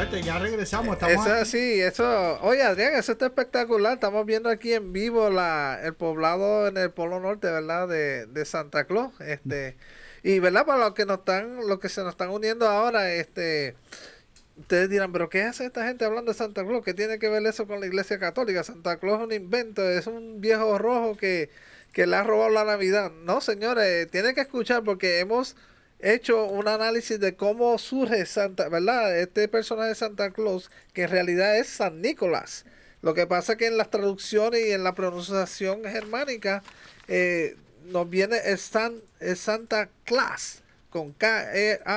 Fuerte, ya regresamos. Estamos Eso aquí. sí, eso. Oye, Adrián, eso está espectacular. Estamos viendo aquí en vivo la, el poblado en el Polo Norte, ¿verdad? De, de Santa Claus. Este, y, ¿verdad? Para los que nos están, los que se nos están uniendo ahora, este. Ustedes dirán, pero ¿qué hace esta gente hablando de Santa Claus? ¿Qué tiene que ver eso con la Iglesia Católica? Santa Claus es un invento, es un viejo rojo que, que le ha robado la Navidad. No, señores, tienen que escuchar porque hemos hecho un análisis de cómo surge Santa, ¿verdad? Este personaje de Santa Claus, que en realidad es San Nicolás. Lo que pasa que en las traducciones y en la pronunciación germánica eh, nos viene el, San, el Santa Claus con K-E-A-L-A-A-K-L-A-A-S,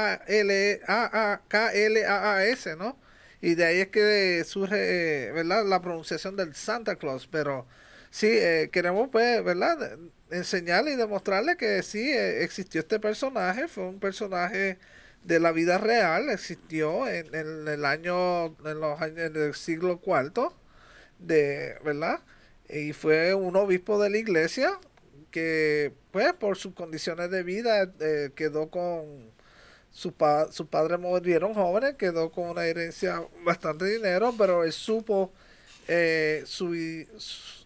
¿no? Y de ahí es que surge, eh, ¿verdad? La pronunciación del Santa Claus, pero sí, eh, queremos, pues, ¿verdad? Enseñarle y demostrarle que sí, eh, existió este personaje, fue un personaje de la vida real, existió en, el año, en los años del siglo IV, de, ¿verdad? Y fue un obispo de la iglesia que, pues, por sus condiciones de vida, eh, quedó con su pa sus padres murieron jóvenes, quedó con una herencia bastante dinero, pero él supo eh, su, su,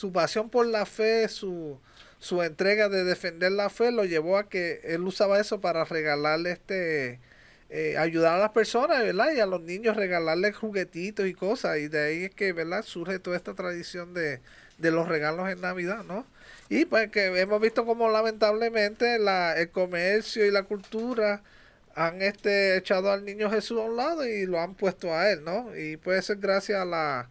su pasión por la fe, su, su entrega de defender la fe, lo llevó a que él usaba eso para regalarle este eh, ayudar a las personas, ¿verdad? Y a los niños regalarles juguetitos y cosas. Y de ahí es que, ¿verdad? Surge toda esta tradición de, de los regalos en Navidad, ¿no? Y pues que hemos visto como lamentablemente la, el comercio y la cultura han este echado al niño Jesús a un lado y lo han puesto a él, ¿no? Y puede ser gracias a la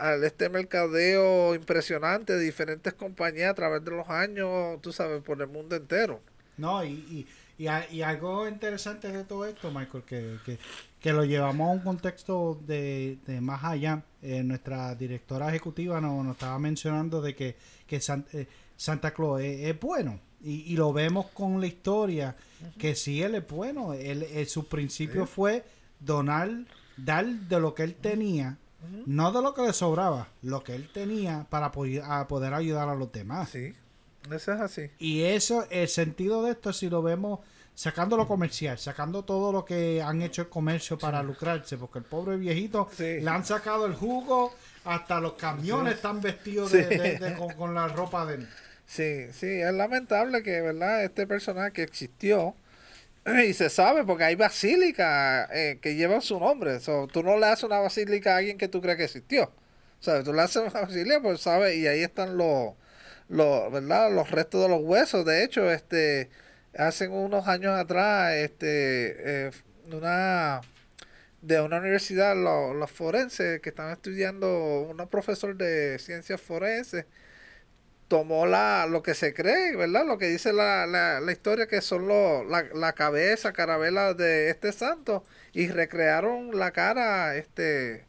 a este mercadeo impresionante de diferentes compañías a través de los años, tú sabes, por el mundo entero. No, y, y, y, a- y algo interesante de todo esto, Michael, que, que, que lo llevamos a un contexto de, de más allá. Eh, nuestra directora ejecutiva nos, nos estaba mencionando de que, que San- eh, Santa Claus es, es bueno. Y, y lo vemos con la historia, que sí, él es bueno. Él, él- su principio fue donar, dar de lo que él tenía, no de lo que le sobraba, lo que él tenía para poder ayudar a los demás. Sí, eso es así. Y eso, el sentido de esto, si lo vemos sacando lo comercial, sacando todo lo que han hecho el comercio para lucrarse, porque el pobre viejito Sí. le han sacado el jugo, hasta los camiones están vestidos Sí. de, de- de- con, con la ropa de él. Sí, sí, es lamentable que, ¿verdad? Este personaje que existió y se sabe porque hay basílicas eh, que llevan su nombre. So, tú no le haces una basílica a alguien que tú crees que existió. Sea, tú le haces una basílica, pues sabes, y ahí están los, los, ¿verdad? Los restos de los huesos. De hecho, este, hace unos años atrás, este, eh, una de una universidad, lo- los forenses que están estudiando, un profesor de ciencias forenses, tomó la lo que se cree, ¿verdad? Lo que dice la, la, la historia que son los la, la cabeza, carabela de este santo y recrearon la cara este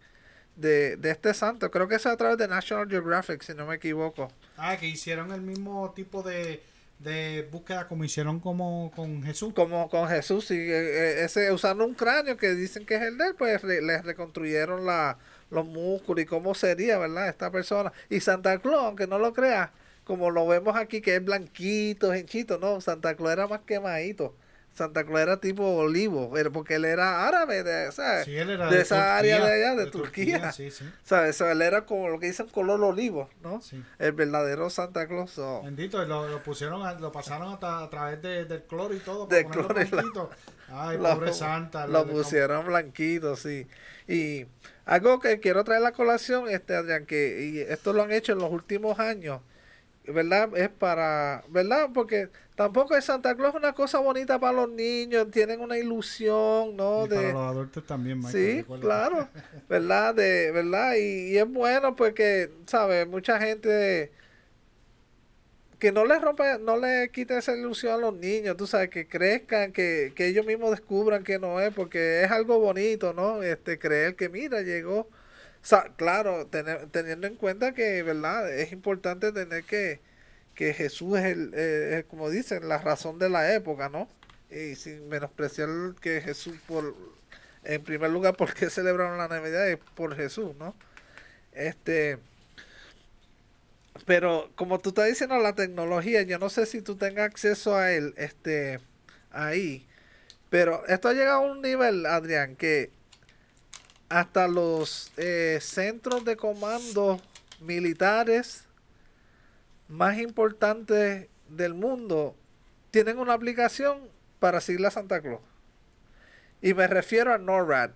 de, de este santo. Creo que es a través de National Geographic, si no me equivoco. Ah, que hicieron el mismo tipo de, de búsqueda como hicieron como con Jesús. Como con Jesús, y eh, eh, ese usando un cráneo que dicen que es el de él, pues re- le reconstruyeron la, los músculos y cómo sería, ¿verdad? Esta persona. Y Santa Claus, aunque no lo creas, como lo vemos aquí, que es blanquito, hinchito, no, Santa Claus era más quemadito. Santa Claus era tipo olivo, era porque él era árabe, de, ¿sabes? Sí, él era de, de esa área de allá, de, de Turquía. Turquía, sí, sí. ¿Sabes? So, él era como lo que dicen color olivo, ¿no? Sí. El verdadero Santa Claus. so. Bendito, lo, lo pusieron, lo pasaron hasta a través de- del cloro y todo. Del cloro y la- blanquito. Ay, Lo- pobre Santa. Lo le- pusieron blanquito, sí. Y algo que quiero traer a la colación, este Adrián, que y esto lo han hecho en los últimos años, ¿verdad? Es para, ¿verdad? Porque tampoco es Santa Claus es una cosa bonita para los niños, tienen una ilusión, ¿no? Y para De, los adultos también, Michael, Sí, claro, ¿verdad? De, ¿verdad? Y, y es bueno porque, ¿sabes? Mucha gente que no les rompe, no le quite esa ilusión a los niños, tú sabes, que crezcan, que, que ellos mismos descubran que no es, porque es algo bonito, ¿no? Este, creer que, mira, llegó, Sa- claro, tener- teniendo en cuenta que, ¿verdad? Es importante tener que, que Jesús es, el, eh, como dicen, la razón de la época, ¿no? Y sin menospreciar que Jesús, por, en primer lugar, ¿por qué celebraron la Navidad? Es por Jesús, ¿no? Este, pero como tú estás diciendo, la tecnología, yo no sé si tú tengas acceso a él, este, ahí. Pero esto ha llegado a un nivel, Adrián, que hasta los eh, centros de comando militares más importantes del mundo tienen una aplicación para seguir a Santa Claus. Y me refiero a NORAD,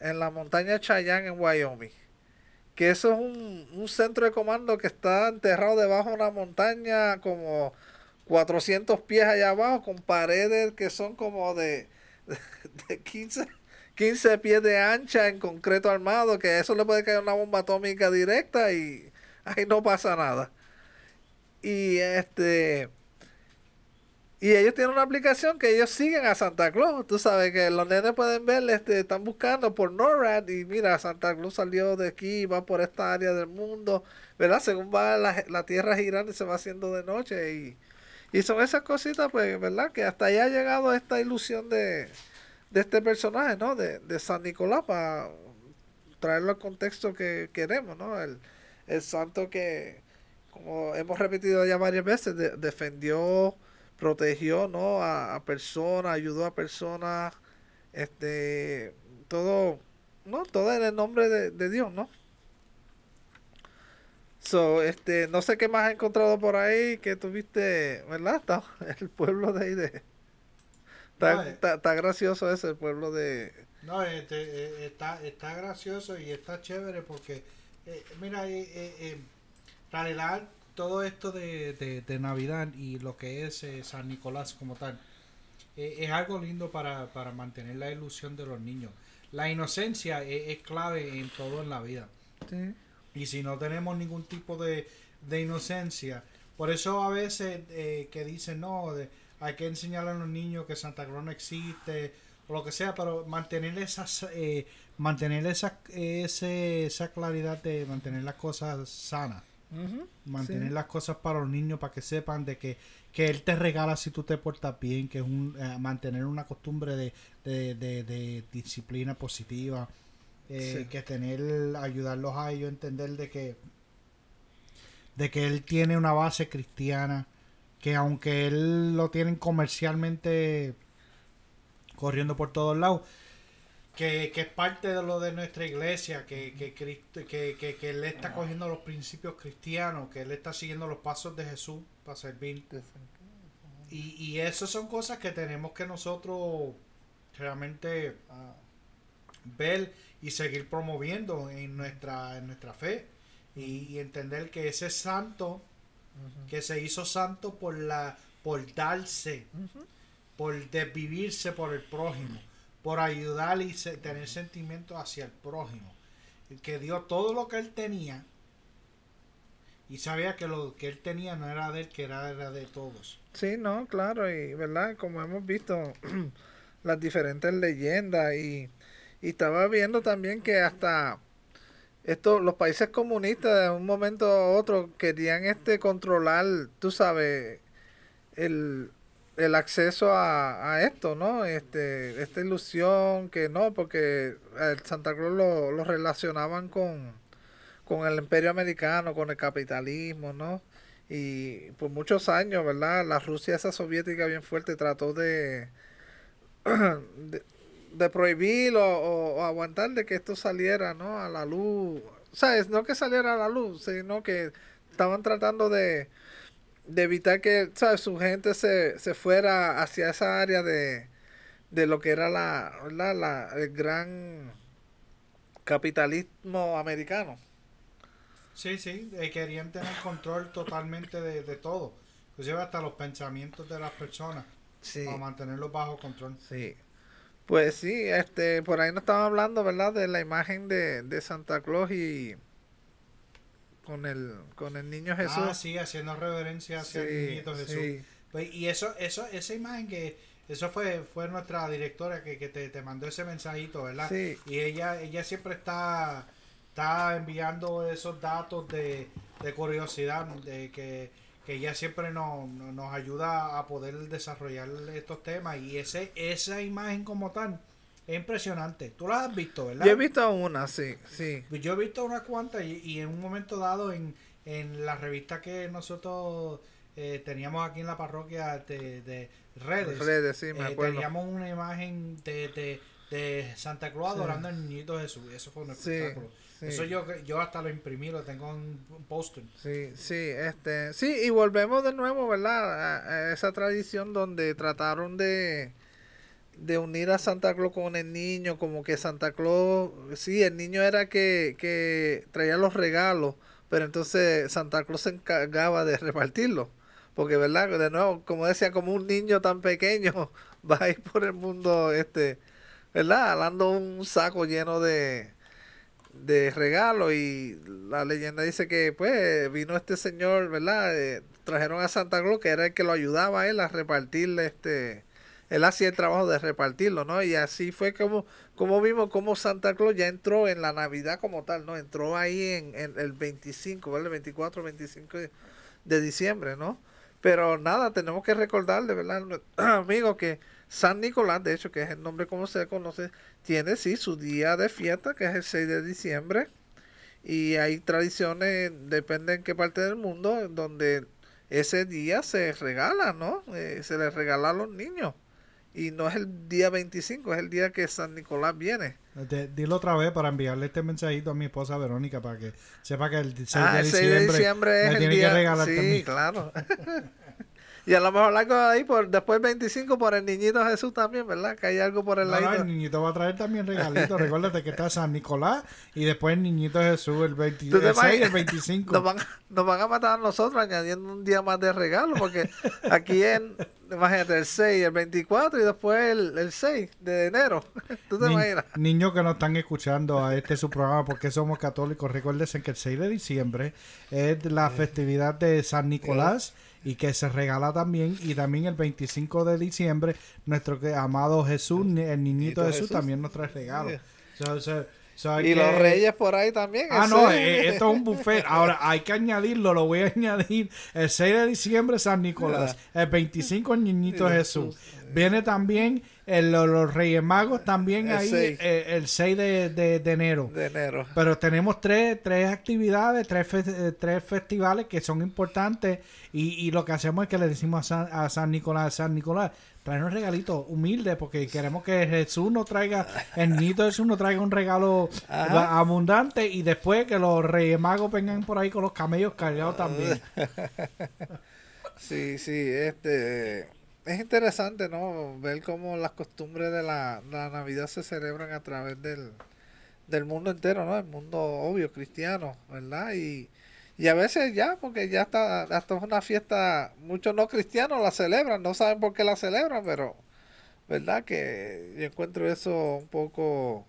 en la montaña Cheyenne, en Wyoming. Que eso es un, un centro de comando que está enterrado debajo de una montaña como 400 pies allá abajo, con paredes que son como de, de 15 15 pies de ancha en concreto armado, que eso le puede caer una bomba atómica directa y ahí no pasa nada. Y este y ellos tienen una aplicación que ellos siguen a Santa Claus. Tú sabes que los nenes pueden ver, este, están buscando por NORAD y mira, Santa Claus salió de aquí, va por esta área del mundo, ¿verdad? Según va la, la tierra girando y se va haciendo de noche y, y son esas cositas, pues, ¿verdad? Que hasta ahí ha llegado esta ilusión de, de este personaje, ¿no? De, de San Nicolás para traerlo al contexto que queremos, ¿no? El, el santo que, como hemos repetido ya varias veces, defendió, protegió, ¿no? A, personas, ayudó a personas, este, todo, ¿no? Todo en el nombre de, de Dios, ¿no? So, este, no sé qué más has encontrado por ahí que tuviste, ¿verdad? El pueblo de ahí de. Está, gracioso ese pueblo de... No, este, eh, está, está gracioso y está chévere porque, eh, mira, en realidad todo esto de, de, Navidad y lo que es San Nicolás como tal, es algo lindo para, para, mantener la ilusión de los niños. La inocencia es, clave en todo en la vida. Y si no tenemos ningún tipo de, de inocencia, por eso a veces que dicen, no, de, hay que enseñarle a los niños que Santa Claus no existe o lo que sea, pero mantener esas, eh, mantener esa, ese, esa claridad de mantener las cosas sanas. mantener las cosas para los niños para que sepan de que, que él te regala si tú te portas bien, que es un, eh, mantener una costumbre de, de, de, disciplina positiva, eh, que tener, ayudarlos a ellos a entender de que, de que él tiene una base cristiana, que aunque él lo tienen comercialmente corriendo por todos lados, que, es parte de lo de nuestra iglesia, que, que, Cristo, que, que, él está cogiendo los principios cristianos, que él está siguiendo los pasos de Jesús para servir. Y, y esas son cosas que tenemos que nosotros realmente ah, ver y seguir promoviendo en nuestra, en nuestra fe. Y, y entender que ese santo que se hizo santo por la por darse, por desvivirse por el prójimo, por ayudar y tener sentimientos hacia el prójimo, que dio todo lo que él tenía y sabía que lo que él tenía no era de él, que era, era de todos. Sí, no, claro, y verdad, como hemos visto las diferentes leyendas y, y estaba viendo también que hasta esto, los países comunistas de un momento a otro querían este controlar, tú sabes, el, el acceso a, esto, ¿no? Este, esta ilusión que no, porque el Santa Cruz lo, lo relacionaban con, con el imperio americano, con el capitalismo, ¿no? Y por muchos años, ¿verdad? La Rusia esa soviética bien fuerte trató de, de de prohibir o, aguantar de que esto saliera ¿no? a la luz. O sea, no que saliera a la luz, sino que estaban tratando de, de evitar que ¿sabes? su gente se, se fuera hacia esa área de, de lo que era la, la, el gran capitalismo americano. Sí, sí, eh, querían tener control totalmente de, de todo, inclusive hasta los pensamientos de las personas, para mantenerlos bajo control. Sí. Pues sí, este, por ahí nos estaban hablando, ¿verdad? De la imagen de, de Santa Claus y con el, con el niño Jesús. Ah, sí, haciendo reverencia hacia el niñito Jesús. Pues, y eso, eso, esa imagen que, eso fue, fue nuestra directora que, que te, te mandó ese mensajito, ¿verdad? Sí. Y ella, ella siempre está, está enviando esos datos de, de curiosidad, de que que ella siempre nos, nos, ayuda a poder desarrollar estos temas y ese esa imagen como tal es impresionante. Tú la has visto, ¿verdad? Yo he visto una, sí, sí. Yo he visto unas cuantas y, y en un momento dado en, en la revista que nosotros eh, teníamos aquí en la parroquia de, de redes, Redes, sí, me eh, acuerdo. teníamos una imagen de, de, de Santa Claus Sí. adorando al niño Jesús. Eso fue un Sí, espectáculo. sí. Eso yo, yo hasta lo imprimí, lo tengo en un póster. Sí, sí, este, sí, y volvemos de nuevo, ¿verdad? A, a esa tradición donde trataron de, de unir a Santa Claus con el niño, como que Santa Claus, sí, el niño era que, que traía los regalos, pero entonces Santa Claus se encargaba de repartirlos, porque, ¿verdad? De nuevo, como decía, como un niño tan pequeño va a ir por el mundo, este, ¿verdad? Dando un saco lleno de, de regalo y la leyenda dice que pues vino este señor, ¿verdad? Eh, trajeron a Santa Claus que era el que lo ayudaba a él a repartirle este él hacía el trabajo de repartirlo, ¿no? Y así fue como como vimos como Santa Claus ya entró en la Navidad como tal, ¿no? Entró ahí en, en el 25, ¿vale? El 24, 25 de, diciembre, ¿no? Pero nada, tenemos que recordarle, ¿verdad? Amigo, que San Nicolás, de hecho, que es el nombre como se conoce, tiene sí su día de fiesta, que es el 6 de diciembre. Y hay tradiciones, depende en qué parte del mundo, donde ese día se regala, ¿no? Eh, se les regala a los niños. Y no es el día 25, es el día que San Nicolás viene. De- dilo otra vez para enviarle este mensajito a mi esposa Verónica para que sepa que el 6 ah, de el 6 diciembre, de diciembre me es el tiene día. que regalar sí, también. claro. y a lo mejor algo ahí por después el 25 por el niñito Jesús también, ¿verdad? Que hay algo por el No, el niñito va a traer también regalitos. Recuérdate que está San Nicolás y después el niñito Jesús el, 20, ¿Tú te el 6 y el imaginas? 25. Nos van, nos van a matar a nosotros añadiendo un día más de regalo, porque aquí en, imagínate, el 6, el 24 y después el, el 6 de enero. ¿Tú te Ni- imaginas? niños que nos están escuchando a este su programa porque somos católicos, recuérdense que el 6 de diciembre es la festividad de San Nicolás y que se regala también y también el 25 de diciembre nuestro que- amado Jesús, ni- el niñito Niñito Jesús, Jesús. también nos trae regalos. So- so- so Y los reyes por ahí también. Ah, el no, eh, esto es un buffet. Ahora hay que añadirlo, lo voy a añadir. El 6 de diciembre San Nicolás, el 25 el Niñito Jesús. Viene también el- los, Reyes Magos, también El ahí eh, el 6 de, de- de enero. de enero. Pero tenemos tres, tres actividades, tres, fe- eh, tres festivales que son importantes y, y lo que hacemos es que le decimos a San, a San Nicolás, San Nicolás, traernos regalitos humildes porque queremos que Jesús nos traiga, el niñito Jesús nos traiga un regalo Ajá. abundante y después que los Reyes Magos vengan por ahí con los camellos cargados también. Sí, sí, este es interesante, ¿no? Ver cómo las costumbres de la, la Navidad se celebran a través del, del mundo entero, ¿no? El mundo obvio cristiano, ¿verdad? Y, y a veces ya, porque ya está, hasta es una fiesta, muchos no cristianos la celebran, no saben por qué la celebran, pero, ¿verdad? Que yo encuentro eso un poco,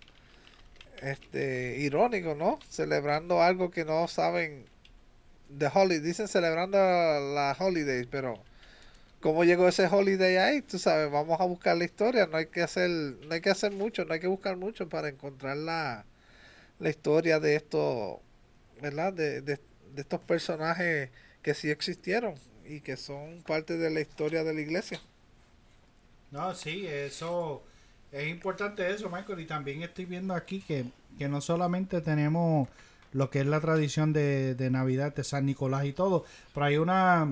este, irónico, ¿no? Celebrando algo que no saben de holiday, dicen celebrando la holidays, pero cómo llegó ese holiday ahí, tú sabes, vamos a buscar la historia, no hay que hacer, no hay que hacer mucho, no hay que buscar mucho para encontrar la, la historia de esto, ¿verdad? De, de estos personajes que sí existieron y que son parte de la historia de la iglesia. No, sí, eso es importante eso, Michael. Y también estoy viendo aquí que, que no solamente tenemos lo que es la tradición de, de Navidad de San Nicolás y todo, pero hay una,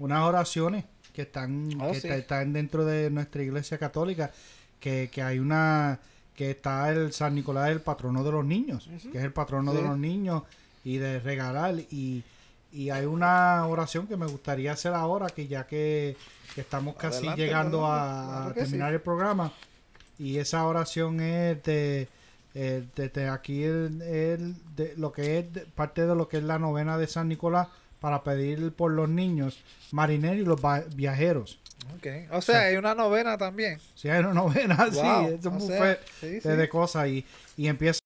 unas oraciones que están, Oh, que sí. está- están dentro de nuestra iglesia católica, que, que hay una que está el San Nicolás el patrono de los niños, que es el patrono de los niños y de regalar y y hay una oración que me gustaría hacer ahora, que ya que, que estamos casi Adelante, llegando a, adelante, terminar el programa, y esa oración es de, eh, de- de aquí el, el- de lo que es parte de lo que es la novena de San Nicolás para pedir por los niños, marineros y los viajeros. Okay. O sea, hay una novena también. Si hay una novena, Wow, sí, es un o sea, sí, sí. de cosas y, y empieza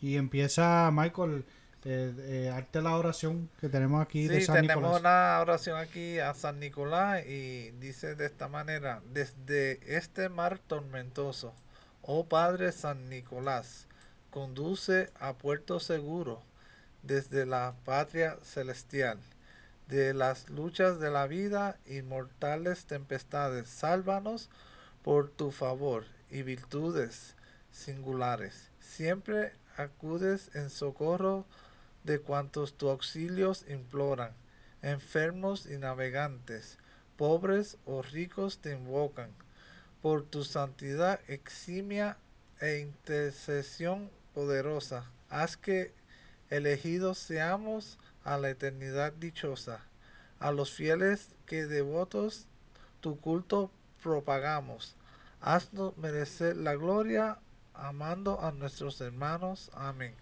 y empieza Michael eh, eh, arte la oración que tenemos aquí de Sí, San tenemos Nicolás. una oración aquí a San Nicolás y dice de esta manera, desde este mar tormentoso, oh Padre San Nicolás, conduce a puerto seguro desde la patria celestial. de las luchas de la vida y mortales tempestades. Sálvanos por tu favor y virtudes singulares. Siempre acudes en socorro de cuantos tu auxilios imploran. Enfermos y navegantes, pobres o ricos te invocan. Por tu santidad eximia e intercesión poderosa, haz que elegidos seamos a la eternidad dichosa. A los fieles que devotos tu culto propagamos. Haznos merecer la gloria amando a nuestros hermanos. Amén.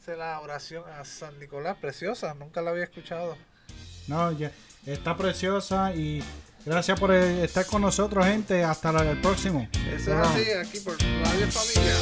Esa es la oración a San Nicolás, preciosa, nunca la había escuchado. No, ya, está preciosa y gracias por estar con nosotros, gente. Hasta el próximo. Eso es así, aquí por Radio Familia.